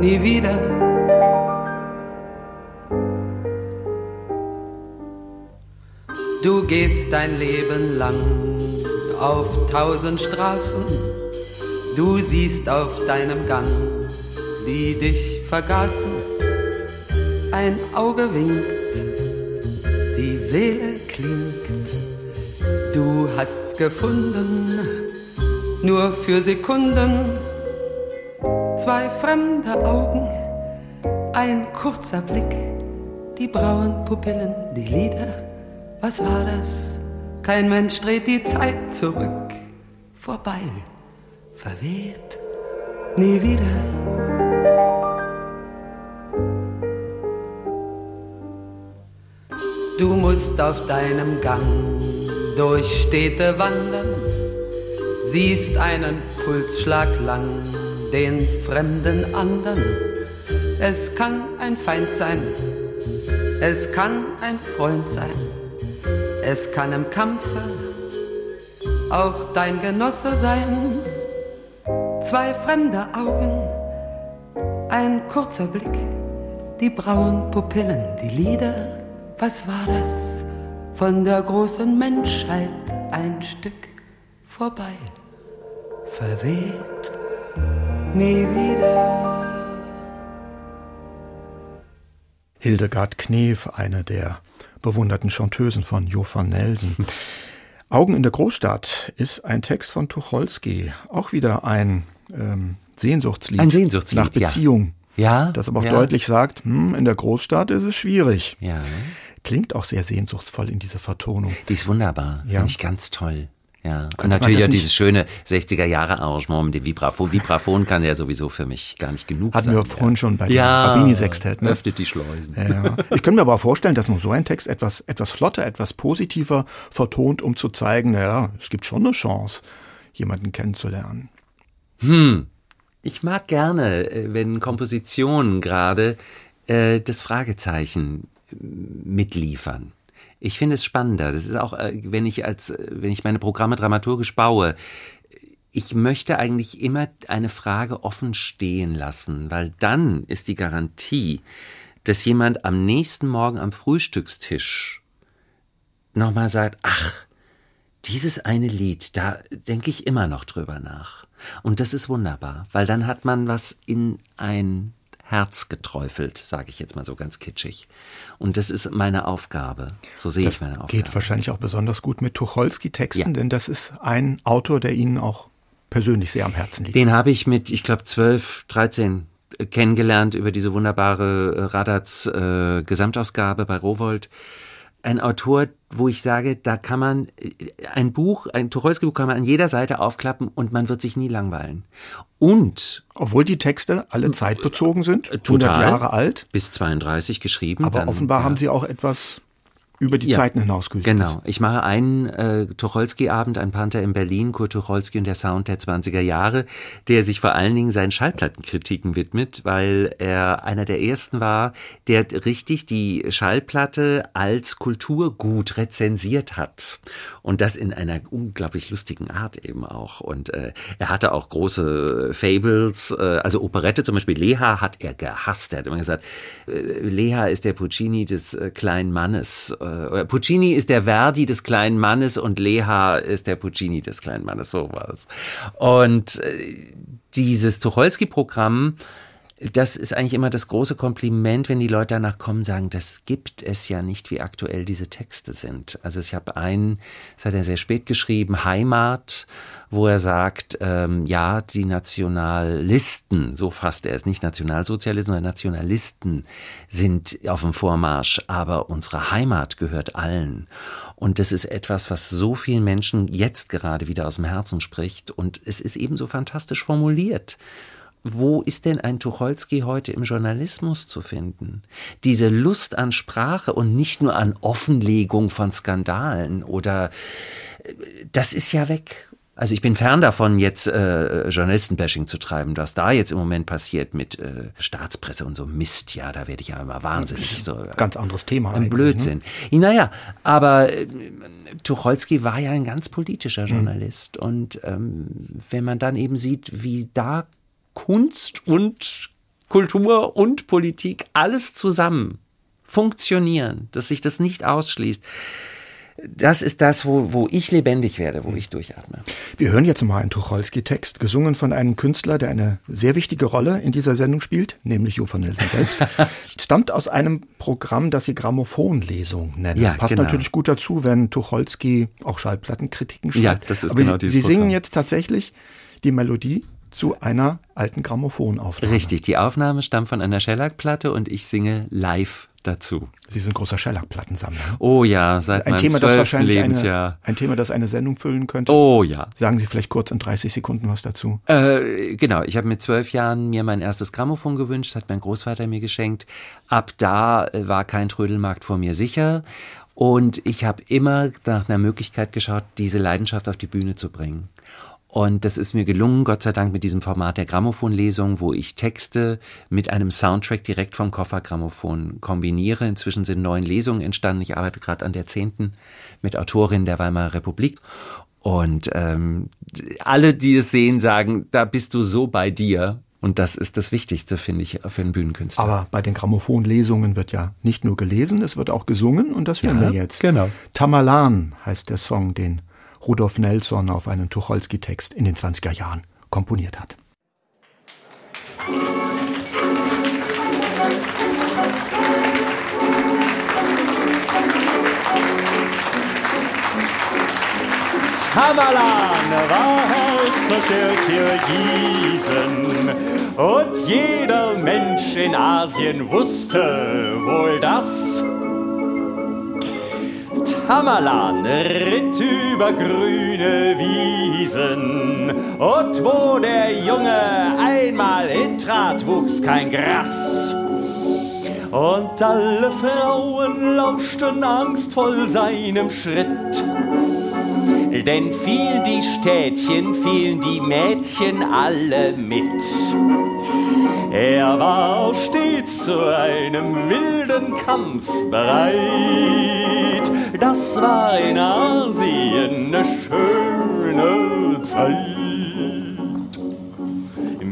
nie wieder. Du gehst dein Leben lang auf tausend Straßen, du siehst auf deinem Gang, die dich vergaßen. Ein Auge winkt, die Seele klingt. Du hast gefunden, nur für Sekunden, zwei fremde Augen, ein kurzer Blick, die braunen Pupillen, die Lieder. Was war das? Kein Mensch dreht die Zeit zurück, vorbei, verweht, nie wieder. Du musst auf deinem Gang durch Städte wandern, siehst einen Pulsschlag lang, den fremden andern. Es kann ein Feind sein, es kann ein Freund sein, es kann im Kampfe auch dein Genosse sein. Zwei fremde Augen, ein kurzer Blick, die braunen Pupillen, die Lieder. Was war das? Von der großen Menschheit ein Stück vorbei, verweht, nie wieder. Hildegard Knef, eine der bewunderten Chanteusen von Jo van Nelsen. Augen in der Großstadt ist ein Text von Tucholsky, auch wieder ein ähm, Sehnsuchtslied. Ein Sehnsuchtslied, Nach Beziehung. Ja. Das aber auch ja. deutlich sagt, hm, in der Großstadt ist es schwierig. Ja. Klingt auch sehr sehnsuchtsvoll in dieser Vertonung. Die ist wunderbar. Ja. Finde ich ganz toll. Ja. Und natürlich auch dieses schöne 60er Jahre Arrangement mit dem Vibraphon. Vibraphon kann ja sowieso für mich gar nicht genug Hatten sein. wir vorhin schon bei dem ja. Rabini-Sextett. Ne? Öffnet die Schleusen. Ja. Ich könnte mir aber vorstellen, dass man so einen Text etwas, etwas flotter, etwas positiver vertont, um zu zeigen, naja, es gibt schon eine Chance, jemanden kennenzulernen. Hm. Ich mag gerne, äh, wenn Kompositionen gerade äh, das Fragezeichen mitliefern. Ich finde es spannender. Das ist auch, äh, wenn ich als, äh, wenn ich meine Programme dramaturgisch baue, ich möchte eigentlich immer eine Frage offen stehen lassen, weil dann ist die Garantie, dass jemand am nächsten Morgen am Frühstückstisch nochmal sagt, ach, dieses eine Lied, da denke ich immer noch drüber nach. Und das ist wunderbar, weil dann hat man was in ein Herz geträufelt, sage ich jetzt mal so ganz kitschig. Und das ist meine Aufgabe. So sehe Das ich meine Aufgabe. geht wahrscheinlich auch besonders gut mit Tucholsky-Texten, Ja. denn das ist ein Autor, der Ihnen auch persönlich sehr am Herzen liegt. Den habe ich mit, ich glaube, 12, 13 äh, kennengelernt über diese wunderbare äh, Radatz äh, Gesamtausgabe bei Rowold. Ein Autor, wo ich sage, da kann man ein Buch, ein Tucholsky-Buch kann man an jeder Seite aufklappen und man wird sich nie langweilen. Und obwohl die Texte alle zeitbezogen sind, total, 100 Jahre alt, bis 32 geschrieben, aber dann, offenbar ja. haben sie auch etwas über die Ja, Zeiten hinausgeübt. Genau. Ich mache einen äh, Tucholsky-Abend, ein Panther in Berlin, Kurt Tucholsky und der Sound der 20er Jahre, der sich vor allen Dingen seinen Schallplattenkritiken widmet, weil er einer der ersten war, der richtig die Schallplatte als Kulturgut rezensiert hat. Und das in einer unglaublich lustigen Art eben auch. Und äh, er hatte auch große Fables, äh, also Operette zum Beispiel. Leha hat er gehasst. Er hat immer gesagt, äh, Leha ist der Puccini des äh, kleinen Mannes. Äh, Puccini ist der Verdi des kleinen Mannes und Leha ist der Puccini des kleinen Mannes. So war es. Und äh, dieses Tucholsky-Programm, das ist eigentlich immer das große Kompliment, wenn die Leute danach kommen sagen, das gibt es ja nicht, wie aktuell diese Texte sind. Also ich habe einen, das hat er sehr spät geschrieben, Heimat, wo er sagt, ähm, ja, die Nationalisten, so fasst er es, nicht Nationalsozialisten, sondern Nationalisten sind auf dem Vormarsch, aber unsere Heimat gehört allen. Und das ist etwas, was so vielen Menschen jetzt gerade wieder aus dem Herzen spricht. Und es ist eben so fantastisch formuliert. Wo ist denn ein Tucholsky heute im Journalismus zu finden? Diese Lust an Sprache und nicht nur an Offenlegung von Skandalen oder das ist ja weg. Also ich bin fern davon, jetzt äh, Journalistenbashing zu treiben, was da jetzt im Moment passiert mit äh, Staatspresse und so Mist. Ja, da werde ich ja immer wahnsinnig. So, Ganz anderes Thema. ein Blödsinn. Ne? Naja, aber äh, Tucholsky war ja ein ganz politischer Journalist. Und ähm, wenn man dann eben sieht, wie da Kunst und Kultur und Politik alles zusammen funktionieren, dass sich das nicht ausschließt, das ist das, wo, wo ich lebendig werde, wo ich durchatme. Wir hören jetzt mal einen Tucholsky-Text, gesungen von einem Künstler, der eine sehr wichtige Rolle in dieser Sendung spielt, nämlich Jo von Nelson selbst. Stammt aus einem Programm, das sie Grammophonlesung nennen. Ja, Passt genau. natürlich gut dazu, wenn Tucholsky auch Schallplattenkritiken schreibt. Ja, das ist Aber genau sie, dieses Sie singen Programm. jetzt tatsächlich die Melodie zu einer alten Grammophonaufnahme. Richtig, die Aufnahme stammt von einer Shellac-Platte und ich singe live dazu. Sie sind großer Shellac-Plattensammler. Oh ja, seit Ein meinem Thema, das wahrscheinlich Lebensjahr. eine, ein Thema, das eine Sendung füllen könnte. Oh ja. Sagen Sie vielleicht kurz in 30 Sekunden was dazu. Äh, genau, ich habe mit zwölf Jahren mir mein erstes Grammophon gewünscht, hat mein Großvater mir geschenkt. Ab da äh, war kein Trödelmarkt vor mir sicher. Und ich habe immer nach einer Möglichkeit geschaut, diese Leidenschaft auf die Bühne zu bringen. Und das ist mir gelungen, Gott sei Dank, mit diesem Format der Grammophonlesung, wo ich Texte mit einem Soundtrack direkt vom Koffergrammophon kombiniere. Inzwischen sind neun Lesungen entstanden. Ich arbeite gerade an der zehnten mit Autorin der Weimarer Republik. Und ähm, alle, die es sehen, sagen, da bist du so bei dir. Und das ist das Wichtigste, finde ich, für einen Bühnenkünstler. Aber bei den Grammophonlesungen wird ja nicht nur gelesen, es wird auch gesungen und das hören Ja, wir jetzt. genau. Tamalan heißt der Song, den Rudolf Nelson auf einen Tucholsky-Text in den 20er Jahren komponiert hat. Tamerlan war Herzog der Kirgisen und jeder Mensch in Asien wusste wohl das. Tamerlan ritt über grüne Wiesen und wo der Junge einmal hintrat, wuchs kein Gras. Und alle Frauen lauschten angstvoll seinem Schritt. Denn fielen die Städtchen, fielen die Mädchen alle mit. Er war stets zu einem wilden Kampf bereit. Das war in Asien eine schöne Zeit.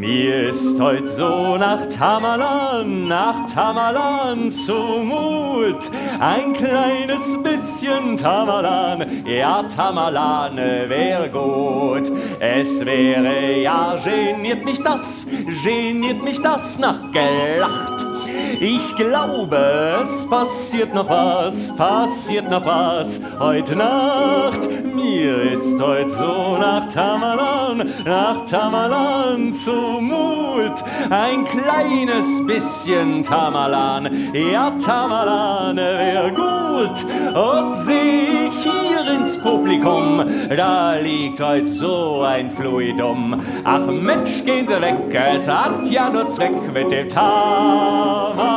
Mir ist heut so nach Tamalan, nach Tamalan zumut. Ein kleines bisschen Tamalan, ja Tamalan wär gut. Es wäre ja geniert mich das, geniert mich das nach gelacht. Ich glaube, es passiert noch was, passiert noch was heute Nacht. Mir ist heut so nach Tamalan, nach Tamalan zumut. Ein kleines bisschen Tamalan, ja Tamalan wär gut. Und seh ich hier Publikum, da liegt heut so ein Fluidum. Ach Mensch, gehen Sie weg, es hat ja nur Zweck mit dem Tamalan.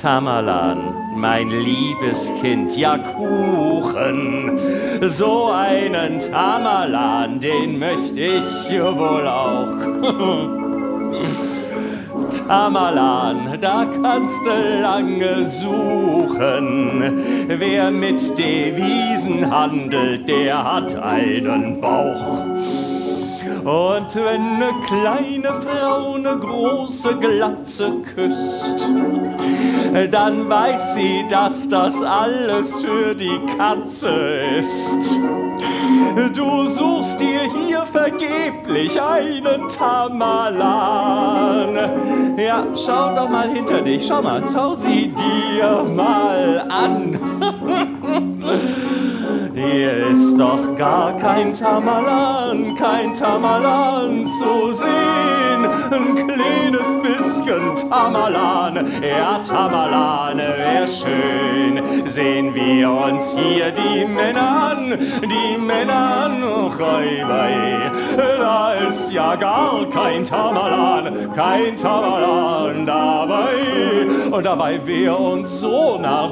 Tamalan, mein liebes Kind, ja Kuchen. So einen Tamalan, den möchte ich wohl auch. Tamalan, da kannst du lange suchen. Wer mit Devisen handelt, der hat einen Bauch. Und wenn ne kleine Frau ne große Glatze küsst, dann weiß sie, dass das alles für die Katze ist. Du suchst dir hier vergeblich einen Tamalan. Ja, schau doch mal hinter dich, schau mal, schau sie dir mal an. Hier ist doch gar kein Tamalan, kein Tamalan zu sehen. Ein kleines bisschen Tamalan, ja Tamalan wär schön. Sehen wir uns hier die Männer an, die Männer an, Räuber. Da ist ja gar kein Tamalan, kein Tamalan dabei. Und dabei wir uns so nach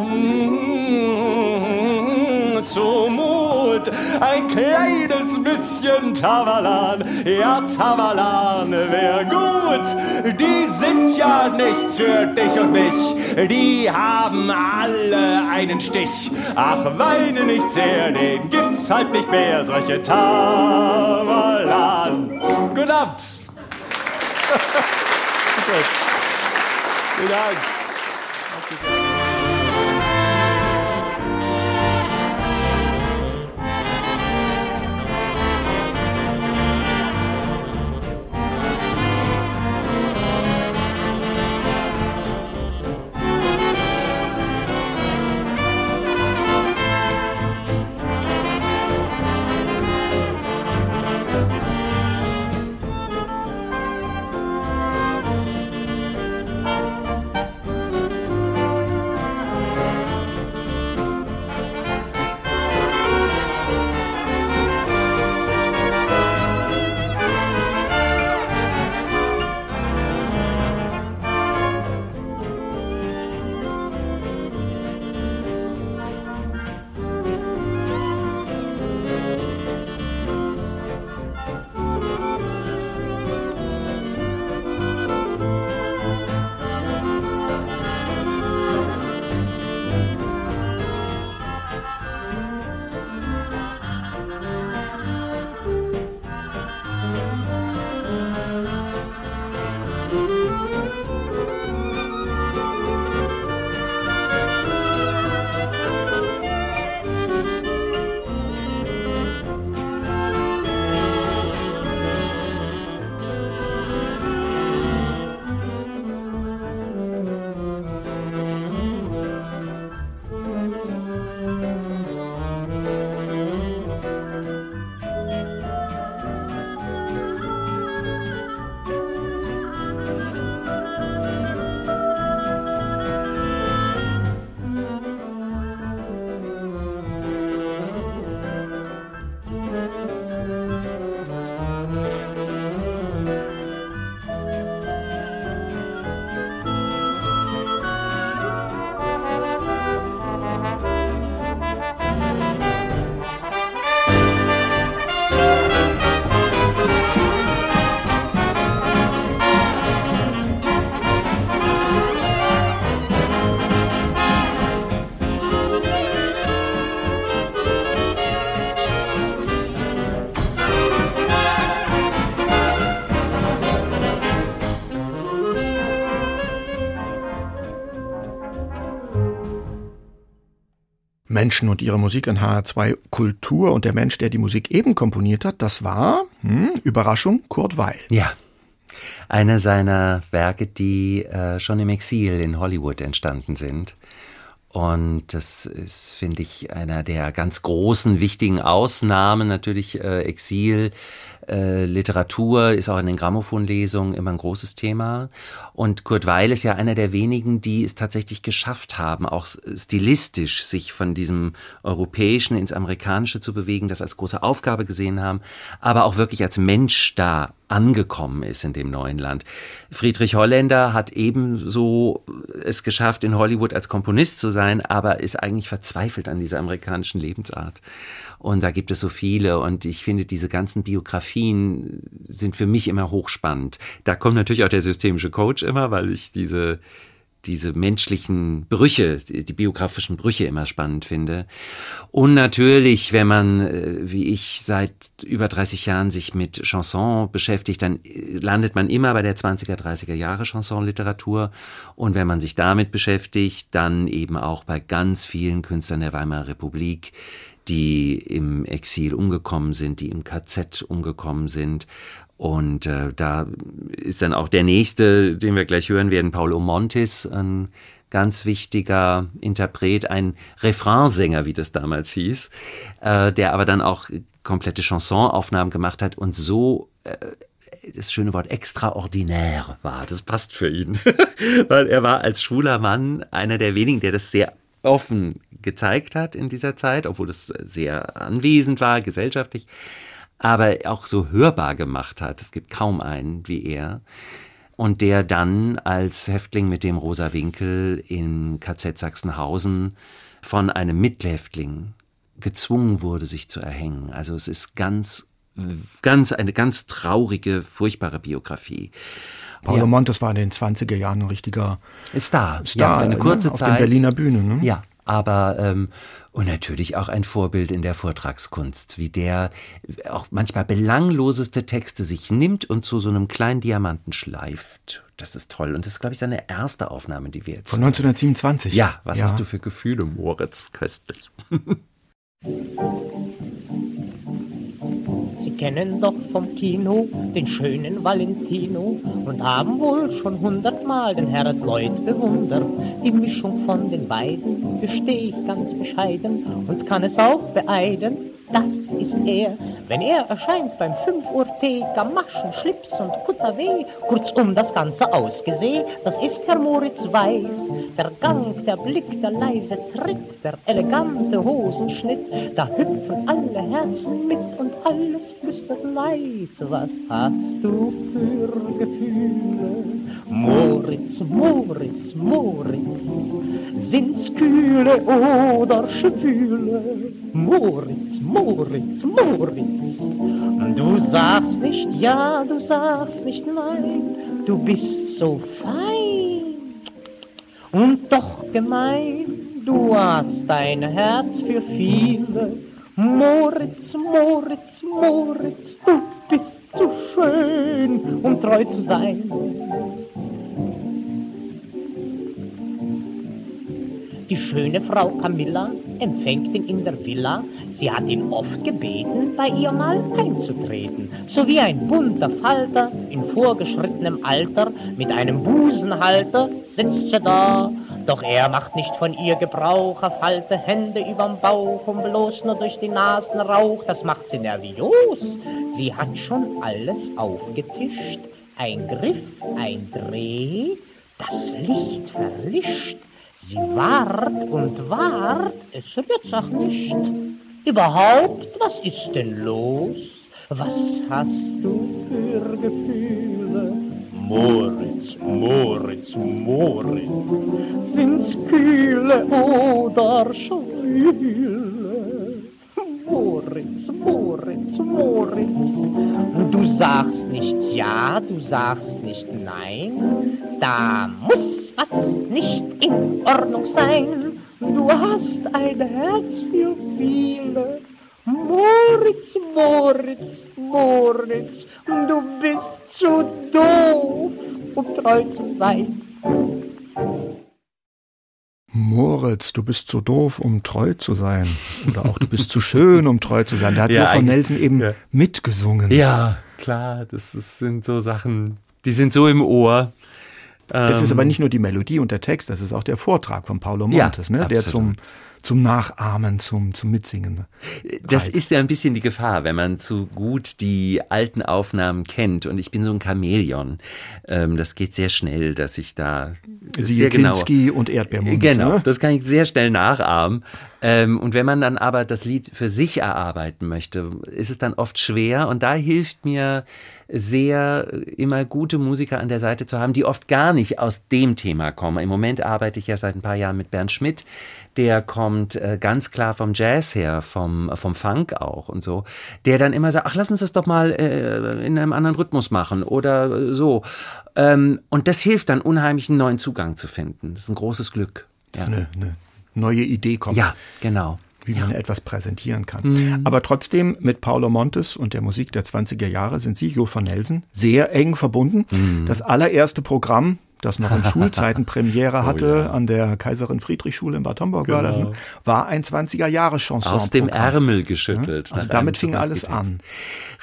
zumut. Ein kleines bisschen Tamalan, ja Tamalan wär gut. Die sind ja nichts für dich und mich, die haben alle einen Stich. Ach, weine nicht sehr, den gibt's halt nicht mehr, solche Tamalan. Guten Abend. Vielen Dank. Menschen und ihre Musik in HR2 Kultur und der Mensch, der die Musik eben komponiert hat, das war, hm, Überraschung, Kurt Weil. Ja. Eine seiner Werke, die äh, schon im Exil in Hollywood entstanden sind. Und das ist, finde ich, einer der ganz großen, wichtigen Ausnahmen. Natürlich äh, Exil, äh, Literatur ist auch in den Grammophonlesungen immer ein großes Thema. Und Kurt Weil ist ja einer der wenigen, die es tatsächlich geschafft haben, auch stilistisch sich von diesem Europäischen ins Amerikanische zu bewegen, das als große Aufgabe gesehen haben, aber auch wirklich als Mensch da angekommen ist in dem neuen Land. Friedrich Holländer hat ebenso es geschafft, in Hollywood als Komponist zu sein, aber ist eigentlich verzweifelt an dieser amerikanischen Lebensart. Und da gibt es so viele. Und ich finde, diese ganzen Biografien sind für mich immer hochspannend. Da kommt natürlich auch der systemische Coach immer, weil ich diese, diese menschlichen Brüche, die biografischen Brüche immer spannend finde. Und natürlich, wenn man, äh, wie ich, seit über 30 Jahren sich mit Chanson beschäftigt, dann äh, landet man immer bei der 20er, 30er Jahre Chansonliteratur. Und wenn man sich damit beschäftigt, dann eben auch bei ganz vielen Künstlern der Weimarer Republik, die im Exil umgekommen sind, die im KZ umgekommen sind. Und äh, da ist dann auch der nächste, den wir gleich hören werden, Paulo Montis, ein ganz wichtiger Interpret, ein Refrainsänger, wie das damals hieß, äh, der aber dann auch komplette Chansonaufnahmen gemacht hat und so äh, das schöne Wort extraordinär war. Das passt für ihn, weil er war als schwuler Mann einer der wenigen, der das sehr offen gezeigt hat in dieser Zeit, obwohl es sehr anwesend war, gesellschaftlich, aber auch so hörbar gemacht hat. Es gibt kaum einen wie er. Und der dann als Häftling mit dem rosa Winkel in KZ Sachsenhausen von einem Mithäftling gezwungen wurde, sich zu erhängen. Also es ist ganz, ganz, eine ganz traurige, furchtbare Biografie. Paulo ja. Montes war in den 20er Jahren ein richtiger Star. Star ja, für eine kurze ne? auf Zeit. der Berliner Bühne. Ne? Ja, aber ähm, und natürlich auch ein Vorbild in der Vortragskunst, wie der auch manchmal belangloseste Texte sich nimmt und zu so einem kleinen Diamanten schleift. Das ist toll. Und das ist, glaube ich, seine erste Aufnahme, die wir jetzt. Von 1927. Ja, was Ja. hast du für Gefühle, Moritz? Köstlich. Sie kennen doch vom Kino den schönen Valentino und haben wohl schon hundertmal den Herrn Lloyd bewundert. Die Mischung von den beiden verstehe ich ganz bescheiden und kann es auch beeiden. Das ist er, wenn er erscheint beim 5 Uhr Tee, Gamaschen, Schlips und Kutter-W. Kurzum das Ganze ausgesehen, das ist Herr Moritz Weiß. Der Gang, der Blick, der leise Tritt, der elegante Hosenschnitt, da hüpfen alle Herzen mit und alles flüstert leis. Was hast du für Gefühle? Moritz, Moritz, Moritz, kühle oder schwüle? Moritz, Moritz, Moritz, du sagst nicht ja, du sagst nicht nein, du bist so fein und doch gemein, du hast ein Herz für viele. Moritz, Moritz, Moritz, du bist zu schön, um treu zu sein. Die schöne Frau Camilla empfängt ihn in der Villa. Sie hat ihn oft gebeten, bei ihr mal einzutreten. So wie ein bunter Falter in vorgeschrittenem Alter mit einem Busenhalter sitzt sie da. Doch er macht nicht von ihr Gebrauch, er falte Hände überm Bauch und bloß nur durch die Nasen Rauch, das macht sie nervios. Sie hat schon alles aufgetischt, ein Griff, ein Dreh, das Licht verlischt. Sie wart und wart, es wird's auch nicht. Überhaupt, was ist denn los? Was hast du für Gefühle? Moritz, Moritz, Moritz, sind's kühle oder schwüle? Moritz, Moritz, Moritz, du sagst nicht ja, du sagst nicht nein, da muss was nicht in Ordnung sein. Du hast ein Herz für viele. Moritz, Moritz, Moritz, du bist zu doof, um treu zu sein. Moritz, du bist zu doof, um treu zu sein. Oder auch du bist zu schön, um treu zu sein. Da hat Ja, eigentlich- Nelson eben ja. mitgesungen. Ja, klar, das ist, sind so Sachen, Die sind so im Ohr. Das ist Ähm, aber nicht nur die Melodie und der Text, das ist auch der Vortrag von Paolo Ja, Montes, ne? der zum. Zum Nachahmen, zum, zum Mitsingen. Das ist ja ein bisschen die Gefahr, wenn man zu gut die alten Aufnahmen kennt. Und ich bin so ein Chamäleon. Ähm, das geht sehr schnell, dass ich da Siehe sehr genau. Und Erdbeermund. Genau, Ne? das kann ich sehr schnell nachahmen. Ähm, und wenn man dann aber das Lied für sich erarbeiten möchte, ist es dann oft schwer. Und da hilft mir sehr, immer gute Musiker an der Seite zu haben, die oft gar nicht aus dem Thema kommen. Im Moment arbeite ich ja seit ein paar Jahren mit Bernd Schmidt. Der kommt äh, ganz klar vom Jazz her, vom, vom Funk auch und so. Der dann immer sagt, ach, lass uns das doch mal äh, in einem anderen Rhythmus machen oder so. Ähm, und das hilft dann unheimlich, einen neuen Zugang zu finden. Das ist ein großes Glück. Dass eine, eine neue Idee kommt. Ja, genau. Wie man etwas präsentieren kann. Mhm. Aber trotzdem mit Paolo Montes und der Musik der 20er Jahre sind Sie, Jo van Nelsen, sehr eng verbunden. Mhm. Das allererste Programm, das noch in Schulzeiten Premiere Oh hatte, ja. an der Kaiserin Friedrich Schule in Bad Homburg war das, Genau. ne? war ein 20er Jahre Chanson. Aus dem Ärmel geschüttelt. Also nach damit fing alles an.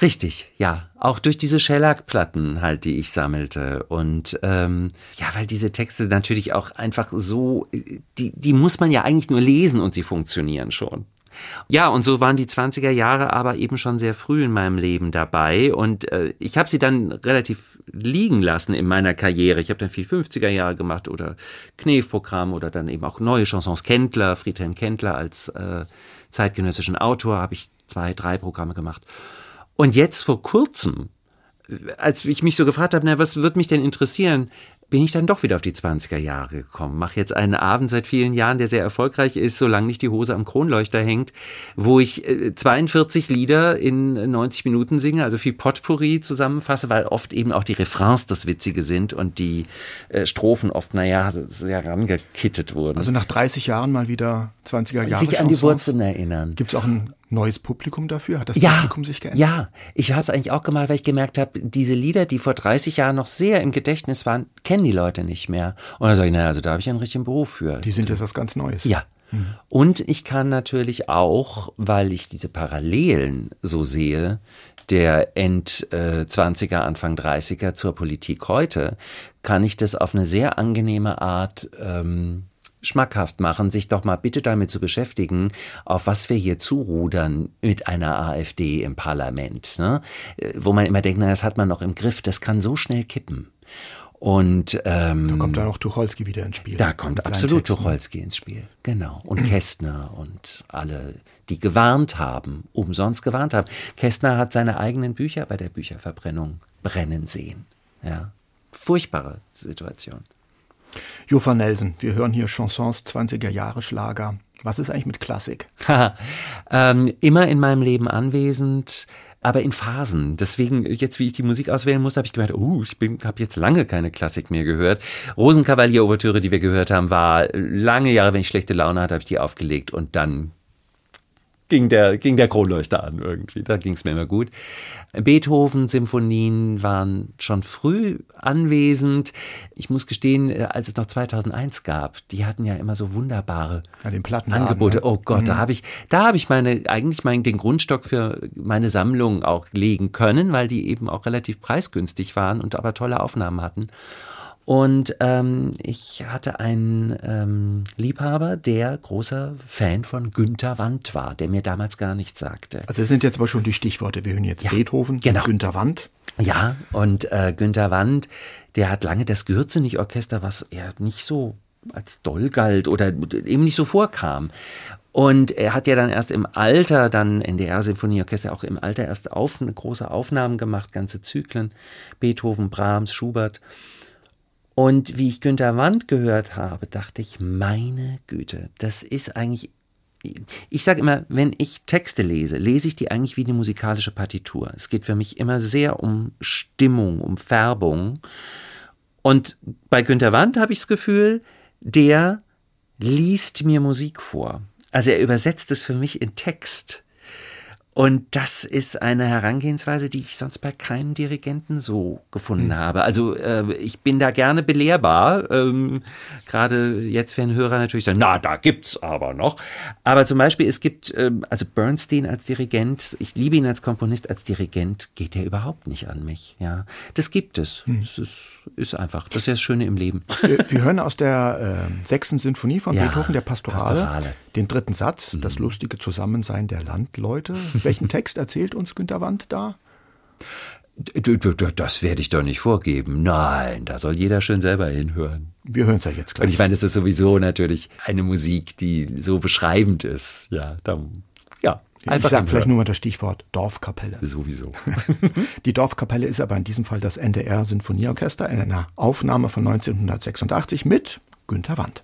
Richtig, ja. Auch durch diese Shellac-Platten halt, die ich sammelte. Und ähm, ja, weil diese Texte natürlich auch einfach so, die, die muss man ja eigentlich nur lesen und sie funktionieren schon. Ja, und so waren die 20er Jahre aber eben schon sehr früh in meinem Leben dabei. Und äh, ich habe sie dann relativ liegen lassen in meiner Karriere. Ich habe dann viel 50er Jahre gemacht oder Knef-Programm oder dann eben auch neue Chansons. Kendler, Friedhelm Kendler als äh, zeitgenössischen Autor habe ich zwei, drei Programme gemacht. Und jetzt vor kurzem, als ich mich so gefragt habe, na, was wird mich denn interessieren, bin ich dann doch wieder auf die 20er Jahre gekommen. Mache jetzt einen Abend seit vielen Jahren, der sehr erfolgreich ist, solange nicht die Hose am Kronleuchter hängt, wo ich äh, 42 Lieder in 90 Minuten singe, also viel Potpourri zusammenfasse, weil oft eben auch die Refrains das Witzige sind und die äh, Strophen oft, naja, sehr rangekittet wurden. Also nach 30 Jahren mal wieder 20er Jahre Sich an die. Wurzeln erinnern. Gibt es auch ein neues Publikum dafür? Hat das ja, Publikum sich geändert? Ja, ich habe es eigentlich auch gemacht, weil ich gemerkt habe, diese Lieder, die vor 30 Jahren noch sehr im Gedächtnis waren, kennen die Leute nicht mehr. Und dann sage ich, naja, also da habe ich einen richtigen Beruf für. Die sind jetzt was ganz Neues. Ja. Und ich kann natürlich auch, weil ich diese Parallelen so sehe, der End äh, 20er, Anfang 30er zur Politik heute, kann ich das auf eine sehr angenehme Art ähm, schmackhaft machen, sich doch mal bitte damit zu beschäftigen, auf was wir hier zurudern mit einer AfD im Parlament. Ne? Wo man immer denkt, na, das hat man noch im Griff, das kann so schnell kippen. Und ähm, Da kommt dann auch Tucholsky wieder ins Spiel. da kommt absolut Texten. Tucholsky ins Spiel. Genau. Und Kästner und alle, die gewarnt haben, umsonst gewarnt haben. Kästner hat seine eigenen Bücher bei der Bücherverbrennung brennen sehen. Ja. Furchtbare Situation. Jo van Nelsen, wir hören hier Chansons 20er Jahre Schlager. Was ist eigentlich mit Klassik? Ähm, immer in meinem Leben anwesend, aber in Phasen. Deswegen, jetzt wie ich die Musik auswählen musste, habe ich gemerkt, oh, ich habe jetzt lange keine Klassik mehr gehört. Rosenkavalier-Ouvertüre, die wir gehört haben, war lange Jahre, wenn ich schlechte Laune hatte, habe ich die aufgelegt und dann ging der, ging der Kronleuchter an irgendwie. Da ging es mir immer gut. Beethoven-Symphonien waren schon früh anwesend. Ich muss gestehen, äh, als es noch 2001 gab, die hatten ja immer so wunderbare Ja, Angebote. ne? Oh Gott, da Mhm. habe ich, da habe ich meine, eigentlich meinen, den Grundstock für meine Sammlung auch legen können, weil die eben auch relativ preisgünstig waren und aber tolle Aufnahmen hatten. Und ähm, ich hatte einen ähm, Liebhaber, der großer Fan von Günter Wandt war, der mir damals gar nichts sagte. Also es sind jetzt aber schon die Stichworte. Wir hören jetzt Beethoven, genau. Günter Wandt. Ja, und äh, Günter Wandt, der hat lange das Gürzenich-Orchester, was er nicht so als doll galt oder eben nicht so vorkam. Und er hat ja dann erst im Alter, dann NDR-Symphonieorchester, auch im Alter erst auf, große Aufnahmen gemacht, ganze Zyklen. Beethoven, Brahms, Schubert. Und wie ich Günter Wandt gehört habe, dachte ich, meine Güte, das ist eigentlich ich sage immer, wenn ich Texte lese, lese ich die eigentlich wie eine musikalische Partitur. Es geht für mich immer sehr um Stimmung, um Färbung. Und bei Günter Wandt habe ich das Gefühl, der liest mir Musik vor. Also er übersetzt es für mich in Text. Und das ist eine Herangehensweise, die ich sonst bei keinem Dirigenten so gefunden Hm. habe. Also äh, ich bin da gerne belehrbar. Ähm, Gerade jetzt werden Hörer natürlich sagen, na, da gibt's aber noch. Aber zum Beispiel, es gibt, ähm, also Bernstein als Dirigent, ich liebe ihn als Komponist, als Dirigent geht er überhaupt nicht an mich. Ja, das gibt es. Hm. Das ist, ist einfach. Das ist ja das Schöne im Leben. Wir, wir hören aus der äh, sechsten Sinfonie von Ja, Beethoven, der Pastorale, Pastorale. Mhm. den dritten Satz, das lustige Zusammensein der Landleute. Welchen Text erzählt uns Günter Wand da? Das werde ich doch nicht vorgeben. Nein, da soll jeder schön selber hinhören. Wir hören es ja jetzt Und ich meine, das ist sowieso natürlich eine Musik, die so beschreibend ist. Ja, da, ja. Ich einfach sage vielleicht nur mal das Stichwort Dorfkapelle. Sowieso. Die Dorfkapelle ist aber in diesem Fall das NDR Sinfonieorchester in einer Aufnahme von 1986 mit Günter Wand.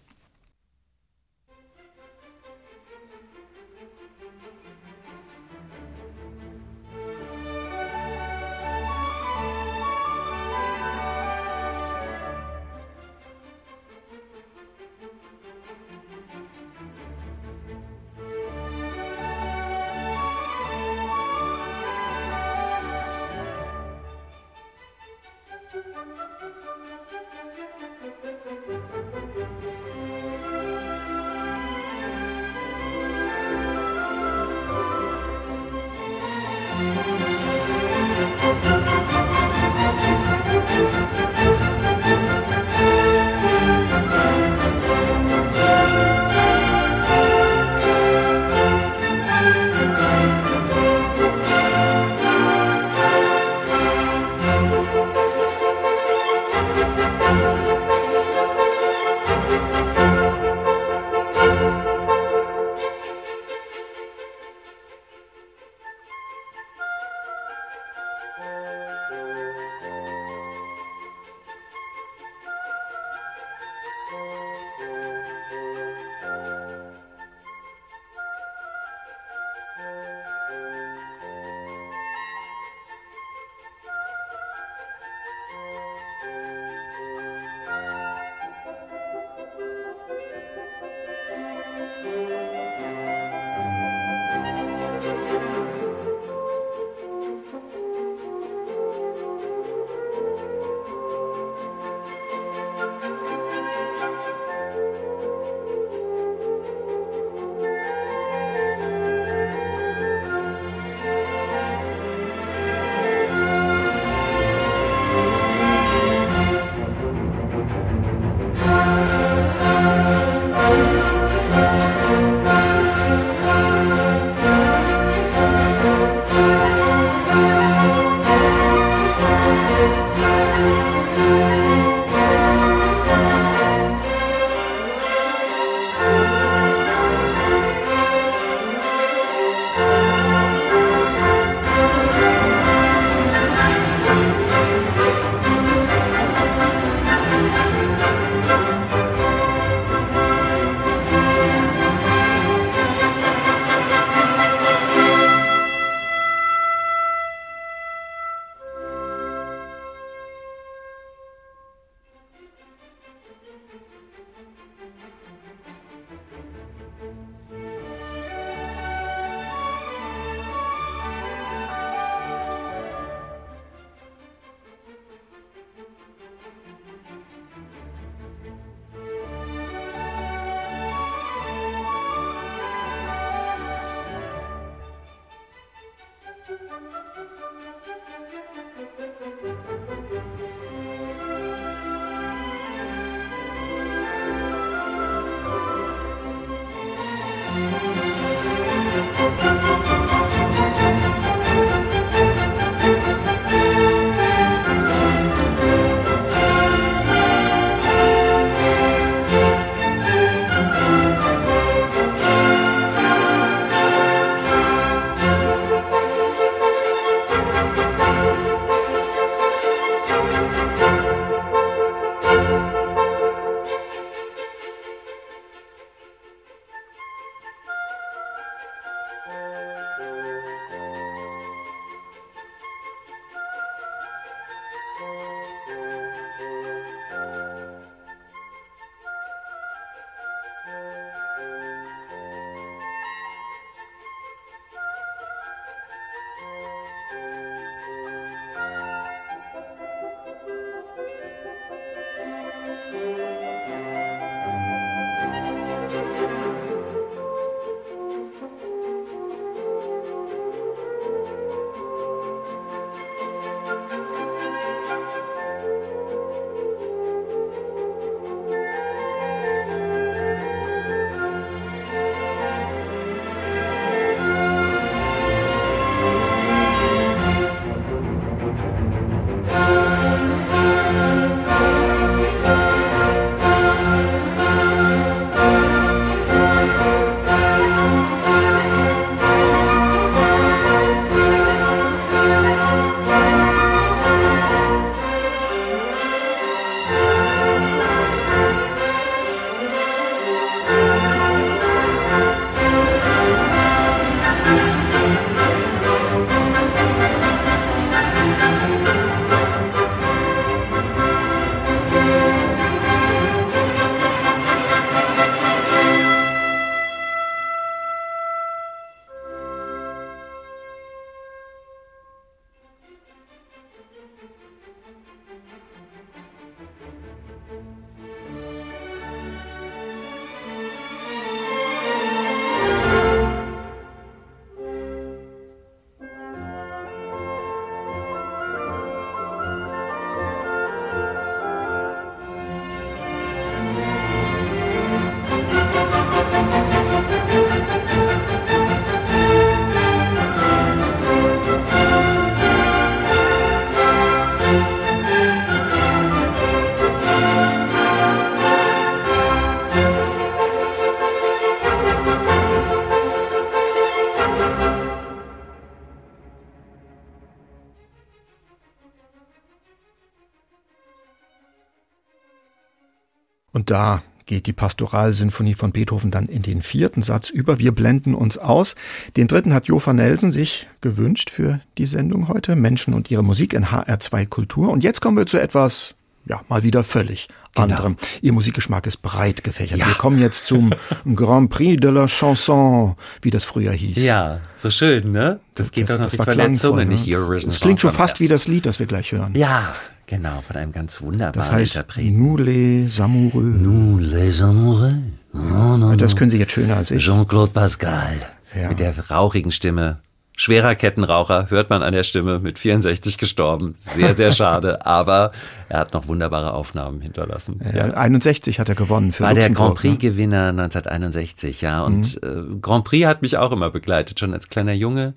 Und da geht die Pastoralsinfonie von Beethoven dann in den vierten Satz über. Wir blenden uns aus. Den dritten hat Jo van Nelsen sich gewünscht für die Sendung heute. Menschen und ihre Musik in HR2 Kultur. Und jetzt kommen wir zu etwas, ja, mal wieder völlig Genau. anderem. Ihr Musikgeschmack ist breit gefächert. Wir kommen jetzt zum Grand Prix de la Chanson, wie das früher hieß. Ja, so schön, ne? Das geht doch noch das nicht von Zunge, ne? nicht Eurovision Es klingt schon fast wie das Lied, das wir gleich hören. Ja, genau, von einem ganz wunderbaren Das heißt, Interpreten. Nous les amoureux. Nous les amoureux. Non, non, Das non. können Sie jetzt schöner als ich. Jean-Claude Pascal. Ja. Mit der rauchigen Stimme. Schwerer Kettenraucher, hört man an der Stimme, mit 64 gestorben. Sehr, sehr schade, aber er hat noch wunderbare Aufnahmen hinterlassen. Ja, 61 hat er gewonnen für War der Luxemburg. Grand Prix-Gewinner 1961, ja. Und äh, Grand Prix hat mich auch immer begleitet, schon als kleiner Junge.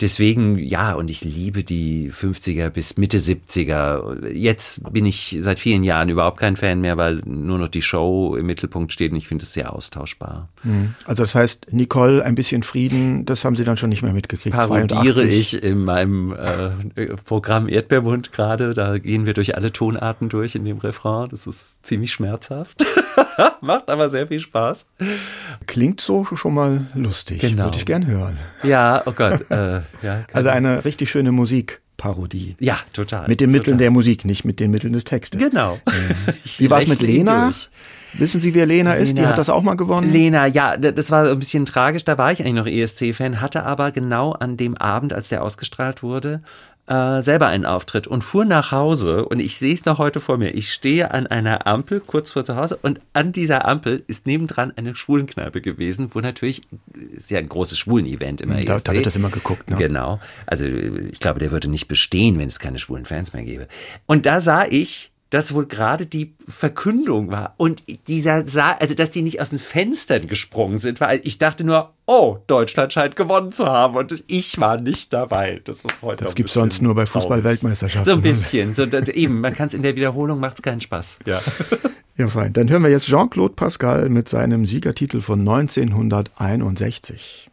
Deswegen, ja, und ich liebe die 50er bis Mitte 70er. Jetzt bin ich seit vielen Jahren überhaupt kein Fan mehr, weil nur noch die Show im Mittelpunkt steht und ich finde es sehr austauschbar. Mhm. Also das heißt, Nicole, ein bisschen Frieden, das haben Sie dann schon nicht mehr mitgekriegt. Parodiere 82. ich in meinem äh, Programm Erdbeermund gerade. Da gehen wir durch alle Tonarten durch in dem Refrain. Das ist ziemlich schmerzhaft. Macht aber sehr viel Spaß. Klingt so schon mal lustig. Genau. Würde ich gern hören. Ja, oh Gott. Äh, ja, Also eine richtig schöne Musikparodie. ja, total. Mit den Mitteln total. der Musik, nicht mit den Mitteln des Textes. Genau. Ich Wie war es mit Lena? durch. Wissen Sie, wer Lena, ist? Die Lena- hat das auch mal gewonnen. Lena, ja, das war ein bisschen tragisch. Da war ich eigentlich noch ESC-Fan, hatte aber genau an dem Abend, als der ausgestrahlt wurde, äh, selber einen Auftritt und fuhr nach Hause. Und ich sehe es noch heute vor mir. Ich stehe an einer Ampel kurz vor zu Hause und an dieser Ampel ist nebendran eine Schwulenkneipe gewesen, wo natürlich ist ja ein großes Schwulen-Event immer. Da- ESC. da wird das immer geguckt, ne? Genau. Also ich glaube, der würde nicht bestehen, wenn es keine schwulen Fans mehr gäbe. Und da sah ich, dass wohl gerade die Verkündung war und dieser sah, also dass die nicht aus den Fenstern gesprungen sind, weil ich dachte nur, oh, Deutschland scheint gewonnen zu haben und ich war nicht dabei. Das ist heute Das gibt's bisschen sonst nur bei. Fußball-Weltmeisterschaften. So ein ne? bisschen. So, eben, man kann es in der Wiederholung macht es keinen Spaß. Ja. Ja, fein. Dann hören wir jetzt Jean-Claude Pascal mit seinem Siegertitel von 1961.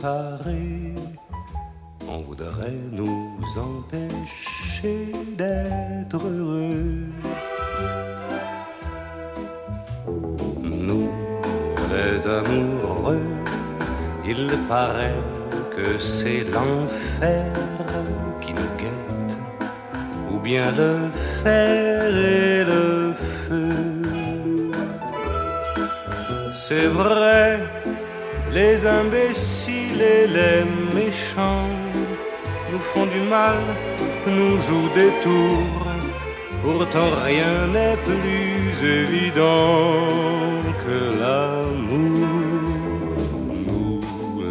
Séparer, on voudrait nous empêcher d'être heureux. Nous, les amoureux, il paraît que c'est l'enfer qui nous guette ou bien le fer et le feu. C'est vrai, les imbéciles et les méchants nous font du mal, nous jouent des tours. Pourtant rien n'est plus évident que l'amour. Nous,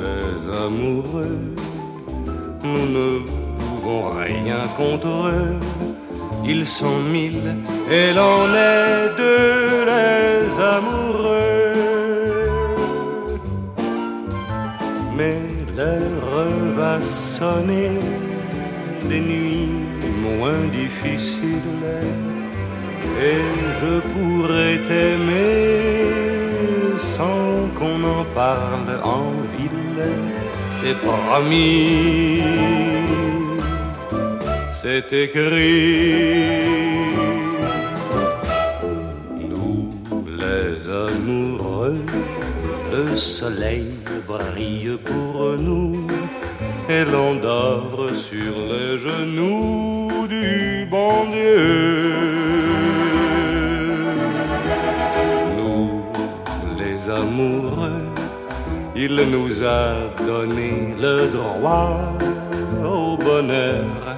les amoureux, nous ne pouvons rien contre eux. Ils sont mille et l'on est deux les amoureux. Va sonner des nuits moins difficiles et je pourrais t'aimer sans qu'on en parle en ville. C'est promis c'est écrit. Nous, les amoureux, le soleil brille pour nous et l'on dort sur les genoux du bon Dieu. Nous, les amoureux, il nous a donné le droit au bonheur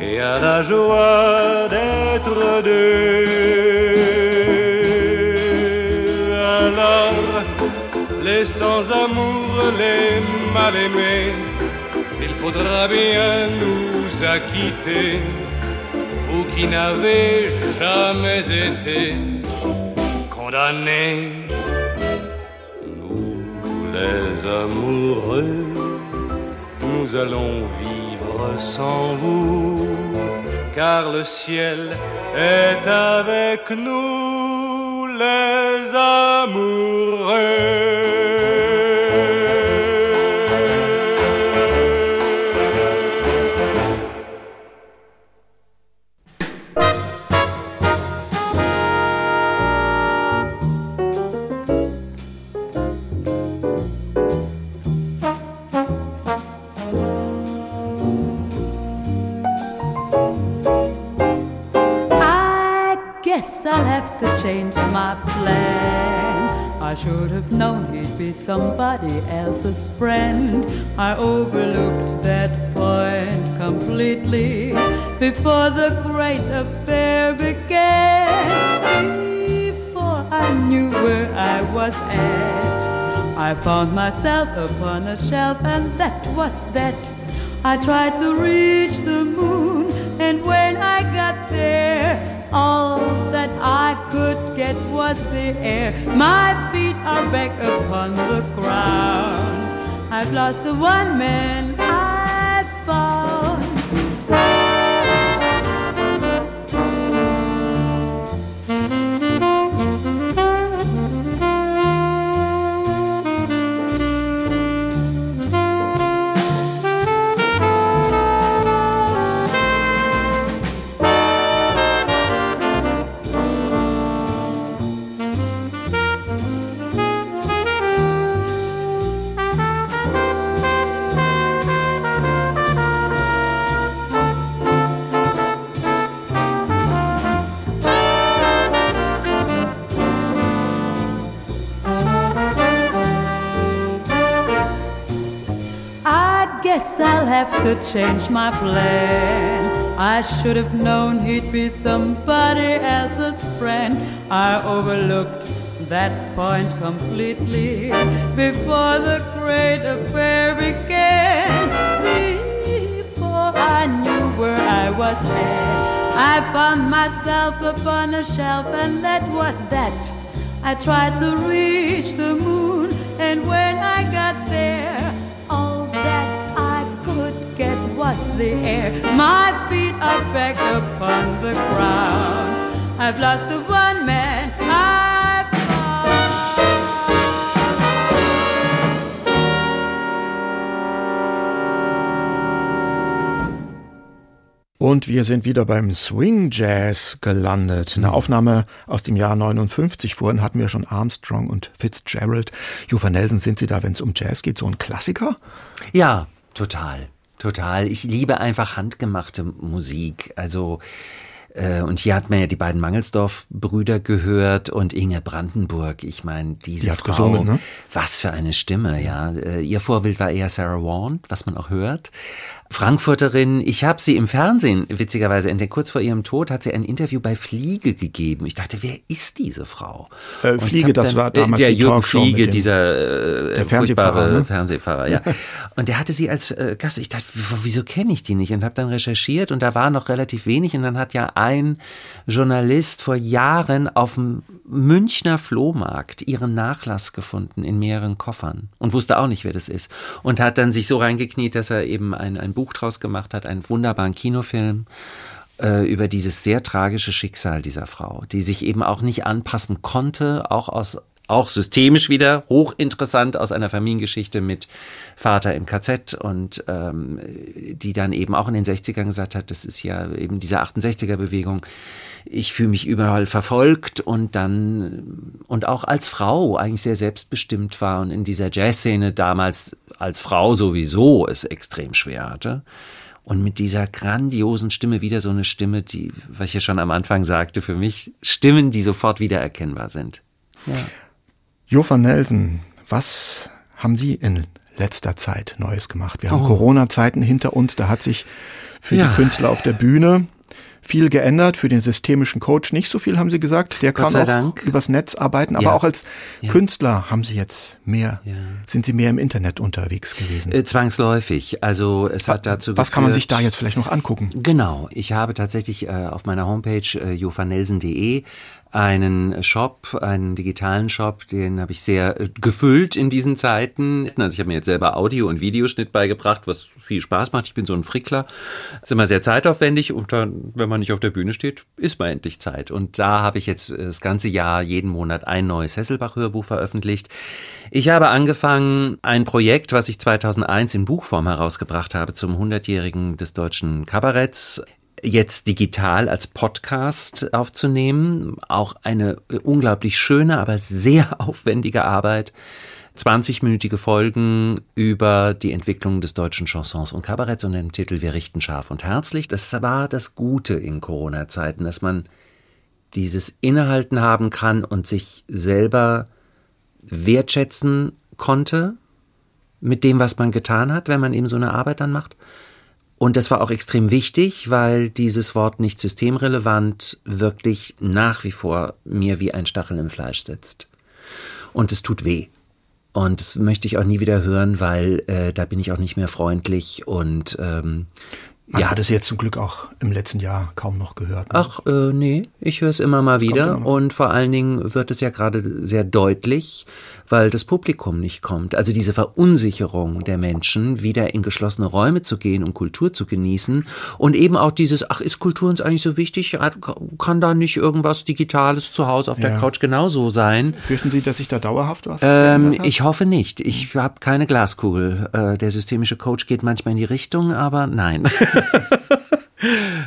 et à la joie d'être deux. Alors, les sans-amour, les mal-aimés, faudra bien nous acquitter, vous qui n'avez jamais été, condamnés, nous les amoureux, nous allons vivre sans vous, car le ciel est avec nous, les amoureux. Change my plan. I should have known he'd be somebody else's friend. I overlooked that point completely before the great affair began. Before I knew where I was at, I found myself upon a shelf, and that was that. I tried to reach the moon, and when I got there, all that I could get was the air. My feet are back upon the ground. I've lost the one man I found. Have to change my plan. I should have known he'd be somebody else's friend. I overlooked that point completely before the great affair began. Before I knew where I was at, I found myself upon a shelf, and that was that. I tried to reach the moon, and when I got was the air. My feet are back upon the ground. I've lost the one man I Und wir sind wieder beim Swing Jazz gelandet. Eine Aufnahme aus dem Jahr 59. Vorhin hatten wir schon Armstrong und Fitzgerald. Jufa Nelson, sind Sie da, wenn es um Jazz geht, so ein Klassiker? Ja, total. Total. Ich liebe einfach handgemachte Musik. Also äh, und hier hat man ja die beiden Mangelsdorf-Brüder gehört und Inge Brandenburg. Ich meine, diese die hat Frau, gesungen, ne? was für eine Stimme, ja. Äh, ihr Vorbild war eher Sarah Vaughan, was man auch hört. Frankfurterin. Ich habe sie im Fernsehen witzigerweise entdeckt. Kurz vor ihrem Tod hat sie ein Interview bei Fliege gegeben. Ich dachte, wer ist diese Frau? Äh, Fliege, das war damals der die Jürgen Talkshow Fliege, dem, dieser äh, der Fernsehfahrer, ne? Fernsehfahrer, ja. und der hatte sie als äh, Gast. Ich dachte, wieso kenne ich die nicht? Und habe dann recherchiert und da war noch relativ wenig. Und dann hat ja ein Journalist vor Jahren auf dem Münchner Flohmarkt ihren Nachlass gefunden in mehreren Koffern und wusste auch nicht, wer das ist. Und hat dann sich so reingekniet, dass er eben ein, ein Buch draus gemacht hat, einen wunderbaren Kinofilm äh, über dieses sehr tragische Schicksal dieser Frau, die sich eben auch nicht anpassen konnte, auch aus auch systemisch wieder hochinteressant aus einer Familiengeschichte mit Vater im KZ und ähm, die dann eben auch in den 60ern gesagt hat, das ist ja eben diese 68er Bewegung, ich fühle mich überall verfolgt und dann und auch als Frau eigentlich sehr selbstbestimmt war und in dieser Jazzszene damals als Frau sowieso es extrem schwer hatte. Und mit dieser grandiosen Stimme wieder so eine Stimme, die, was ich ja schon am Anfang sagte, für mich Stimmen, die sofort wiedererkennbar sind. Ja. Jo van Nelsen, was haben Sie in letzter Zeit Neues gemacht? Wir haben Oh. Corona-Zeiten hinter uns, da hat sich für Ja. die Künstler auf der Bühne viel geändert, für den systemischen Coach nicht so viel, haben Sie gesagt. Der Gott kann auch Dank. übers Netz arbeiten, aber Ja. auch als Ja. Künstler haben Sie jetzt mehr, sind Sie mehr im Internet unterwegs gewesen. Äh, zwangsläufig. Also es hat dazu Was kann man geführt- sich da jetzt vielleicht noch angucken? Genau, ich habe tatsächlich äh, auf meiner Homepage äh, jofanelsen.de einen Shop, einen digitalen Shop, den habe ich sehr äh, gefüllt in diesen Zeiten. Also ich habe mir jetzt selber Audio- und Videoschnitt beigebracht, was viel Spaß macht. Ich bin so ein Frickler. Ist immer sehr zeitaufwendig und dann, wenn man nicht auf der Bühne steht, ist man endlich Zeit. Und da habe ich jetzt äh, das ganze Jahr jeden Monat ein neues Hesselbach-Hörbuch veröffentlicht. Ich habe angefangen, ein Projekt, was ich 2001 in Buchform herausgebracht habe, zum 100-jährigen des deutschen Kabaretts, jetzt digital als Podcast aufzunehmen. Auch eine äh, unglaublich schöne, aber sehr aufwendige Arbeit. 20-minütige Folgen über die Entwicklung des deutschen Chansons und Kabaretts unter dem Titel Wir richten scharf und herzlich. Das war das Gute in Corona-Zeiten, dass man dieses Innehalten haben kann und sich selber wertschätzen konnte mit dem, was man getan hat, wenn man eben so eine Arbeit dann macht. Und das war auch extrem wichtig, weil dieses Wort nicht systemrelevant wirklich nach wie vor mir wie ein Stachel im Fleisch sitzt. Und es tut weh. Und das möchte ich auch nie wieder hören, weil äh, da bin ich auch nicht mehr freundlich und ähm, Man ja. hat es jetzt zum Glück auch im letzten Jahr kaum noch gehört. ne? Ach, äh, nee, ich höre es immer mal wieder immer und vor allen Dingen wird es ja gerade sehr deutlich, weil das Publikum nicht kommt. Also diese Verunsicherung der Menschen, wieder in geschlossene Räume zu gehen und Kultur zu genießen und eben auch dieses, ach, ist Kultur uns eigentlich so wichtig? Kann da nicht irgendwas Digitales zu Hause auf der Ja. Couch genauso sein? Fürchten Sie, dass sich da dauerhaft was Ähm, ich hoffe nicht. Ich habe keine Glaskugel. Äh, der systemische Coach geht manchmal in die Richtung, aber nein.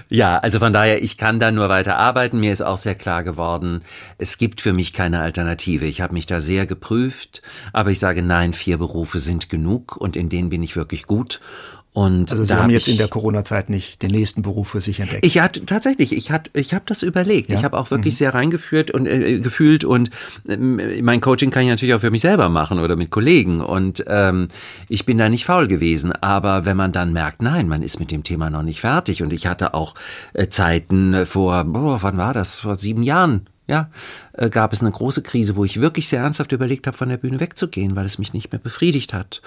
ja, also von daher, ich kann da nur weiter arbeiten. Mir ist auch sehr klar geworden, es gibt für mich keine Alternative. Ich habe mich da sehr geprüft, aber ich sage nein, vier Berufe sind genug und in denen bin ich wirklich gut. Und Also Sie haben hab jetzt in der Corona-Zeit nicht den nächsten Beruf für sich entdeckt. ich hatte tatsächlich, ich hatte, ich habe das überlegt. Ja? Ich habe auch wirklich Mhm. sehr reingeführt und äh, gefühlt und ähm, mein Coaching kann ich natürlich auch für mich selber machen oder mit Kollegen und ähm, ich bin da nicht faul gewesen. Aber wenn man dann merkt, nein, man ist mit dem Thema noch nicht fertig und ich hatte auch äh, Zeiten äh, vor, boah, wann war das? Vor sieben Jahren. Ja, äh, gab es eine große Krise, wo ich wirklich sehr ernsthaft überlegt habe, von der Bühne wegzugehen, weil es mich nicht mehr befriedigt hat.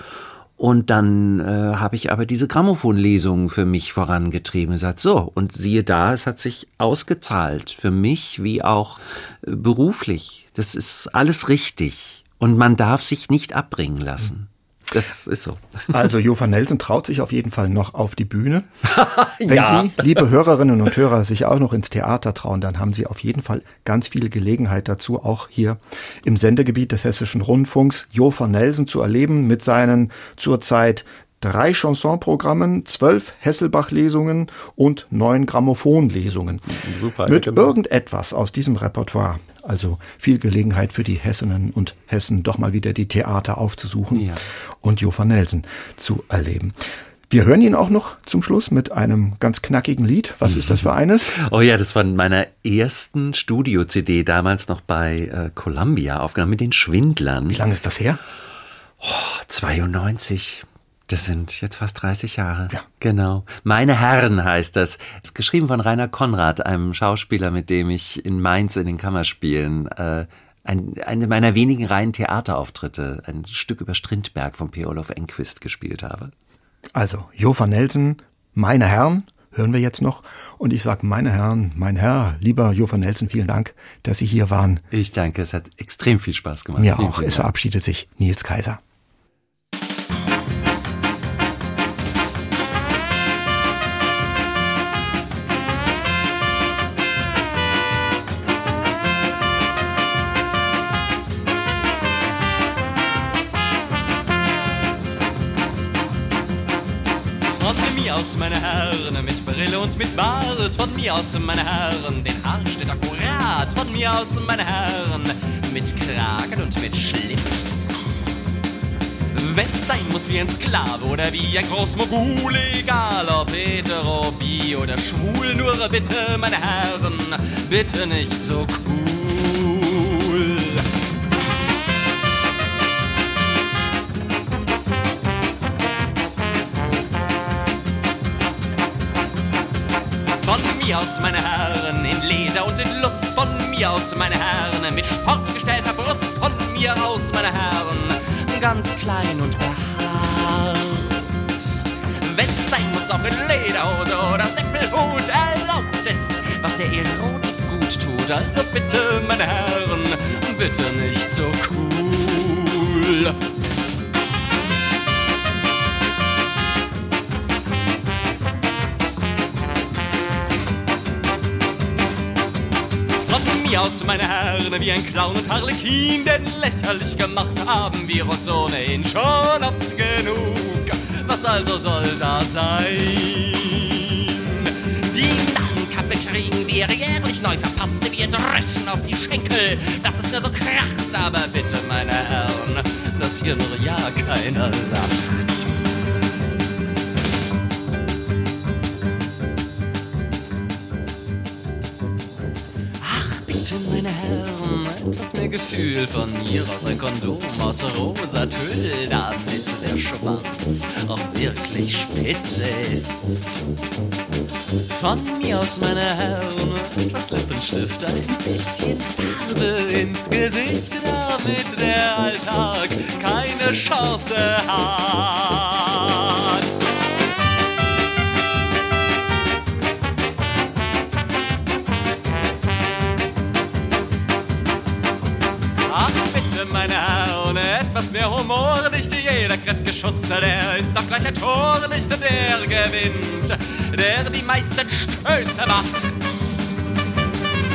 Und dann äh, habe ich aber diese Grammophonlesung für mich vorangetrieben. gesagt, so, und siehe da, es hat sich ausgezahlt. Für mich wie auch äh, beruflich. Das ist alles richtig. Und man darf sich nicht abbringen lassen. Das ist so. Also Jova Nelson traut sich auf jeden Fall noch auf die Bühne. Wenn Ja. Sie, liebe Hörerinnen und Hörer, sich auch noch ins Theater trauen, dann haben Sie auf jeden Fall ganz viel Gelegenheit dazu, auch hier im Sendegebiet des Hessischen Rundfunks Jova Nelson zu erleben mit seinen zurzeit drei Chansonprogrammen, zwölf Hesselbach-Lesungen und neun Grammophon-Lesungen. Super. Mit genau. irgendetwas aus diesem Repertoire. Also viel Gelegenheit für die Hessinnen und Hessen, doch mal wieder die Theater aufzusuchen Ja. und Jofa Nelson zu erleben. Wir hören ihn auch noch zum Schluss mit einem ganz knackigen Lied. Was ist das für eines? Oh ja, das von meiner ersten Studio-CD, damals noch bei äh, Columbia aufgenommen, mit den Schwindlern. Wie lange ist das her? Oh, 92. Das sind jetzt fast 30 Jahre. Ja. Genau. Meine Herren heißt das. Ist geschrieben von Rainer Konrad, einem Schauspieler, mit dem ich in Mainz in den Kammerspielen äh, ein, eine meiner wenigen reinen Theaterauftritte, ein Stück über Strindberg von P. Olof Enquist gespielt habe. Also, Jofa Nelson, meine Herren, hören wir jetzt noch. Und ich sage, meine Herren, mein Herr, lieber Jofa Nelson, vielen Dank, dass Sie hier waren. Ich danke, es hat extrem viel Spaß gemacht. Mir Vielen, auch. vielen Es verabschiedet sich Nils Kaiser. Meine Herren, mit Brille und mit Bart. Von mir aus, meine Herren, den Haarschnitt akkurat. Von mir aus, meine Herren, mit Kragen und mit Schlips. Wenn's sein muss wie ein Sklave oder wie ein Großmogul, egal ob hetero, bi oder schwul, nur bitte, meine Herren, bitte nicht so cool. Meine Herren, in Leder und in Lust von mir aus, meine Herren, mit sportgestellter Brust von mir aus, meine Herren, ganz klein und behaart. Wenn's sein muss, auch in Lederhose oder Seppelhut erlaubt ist, was der Erotik gut tut, also bitte, meine Herren, bitte nicht so cool. Aus, meine Herren, wie ein Clown und Harlekin, denn lächerlich gemacht haben wir uns ohnehin schon oft genug. Was also soll da sein? Die Narrenkappe kriegen wir jährlich neu verpasst, wir dreschen auf die Schenkel, dass es nur so kracht, aber bitte, meine Herren, dass hier nur ja keiner lacht. Gefühl von mir aus ein Kondom aus rosa Tüll, damit der Schwanz auch wirklich spitze ist. Von mir aus, meine Herren, etwas Lippenstift, ein bisschen Farbe ins Gesicht, damit der Alltag keine Chance hat. Etwas mehr Humor, nicht jeder kräftige Schuss, der ist doch gleich ein Tor, nicht der gewinnt, der die meisten Stöße macht.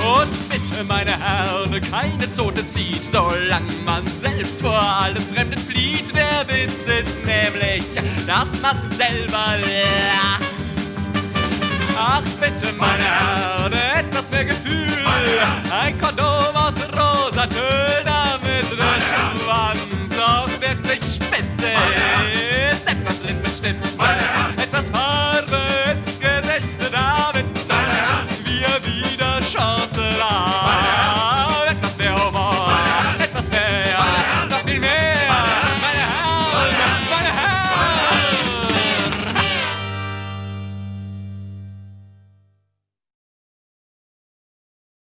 Und bitte, meine Herren, keine Zote zieht, solange man selbst vor allem Fremden flieht. Der Witz ist nämlich, dass man selber lacht. Ach bitte, meine Herren, etwas mehr Gefühl, ein Kondom aus rosa Tönen mit Schwanz Step, das wird bestimmt.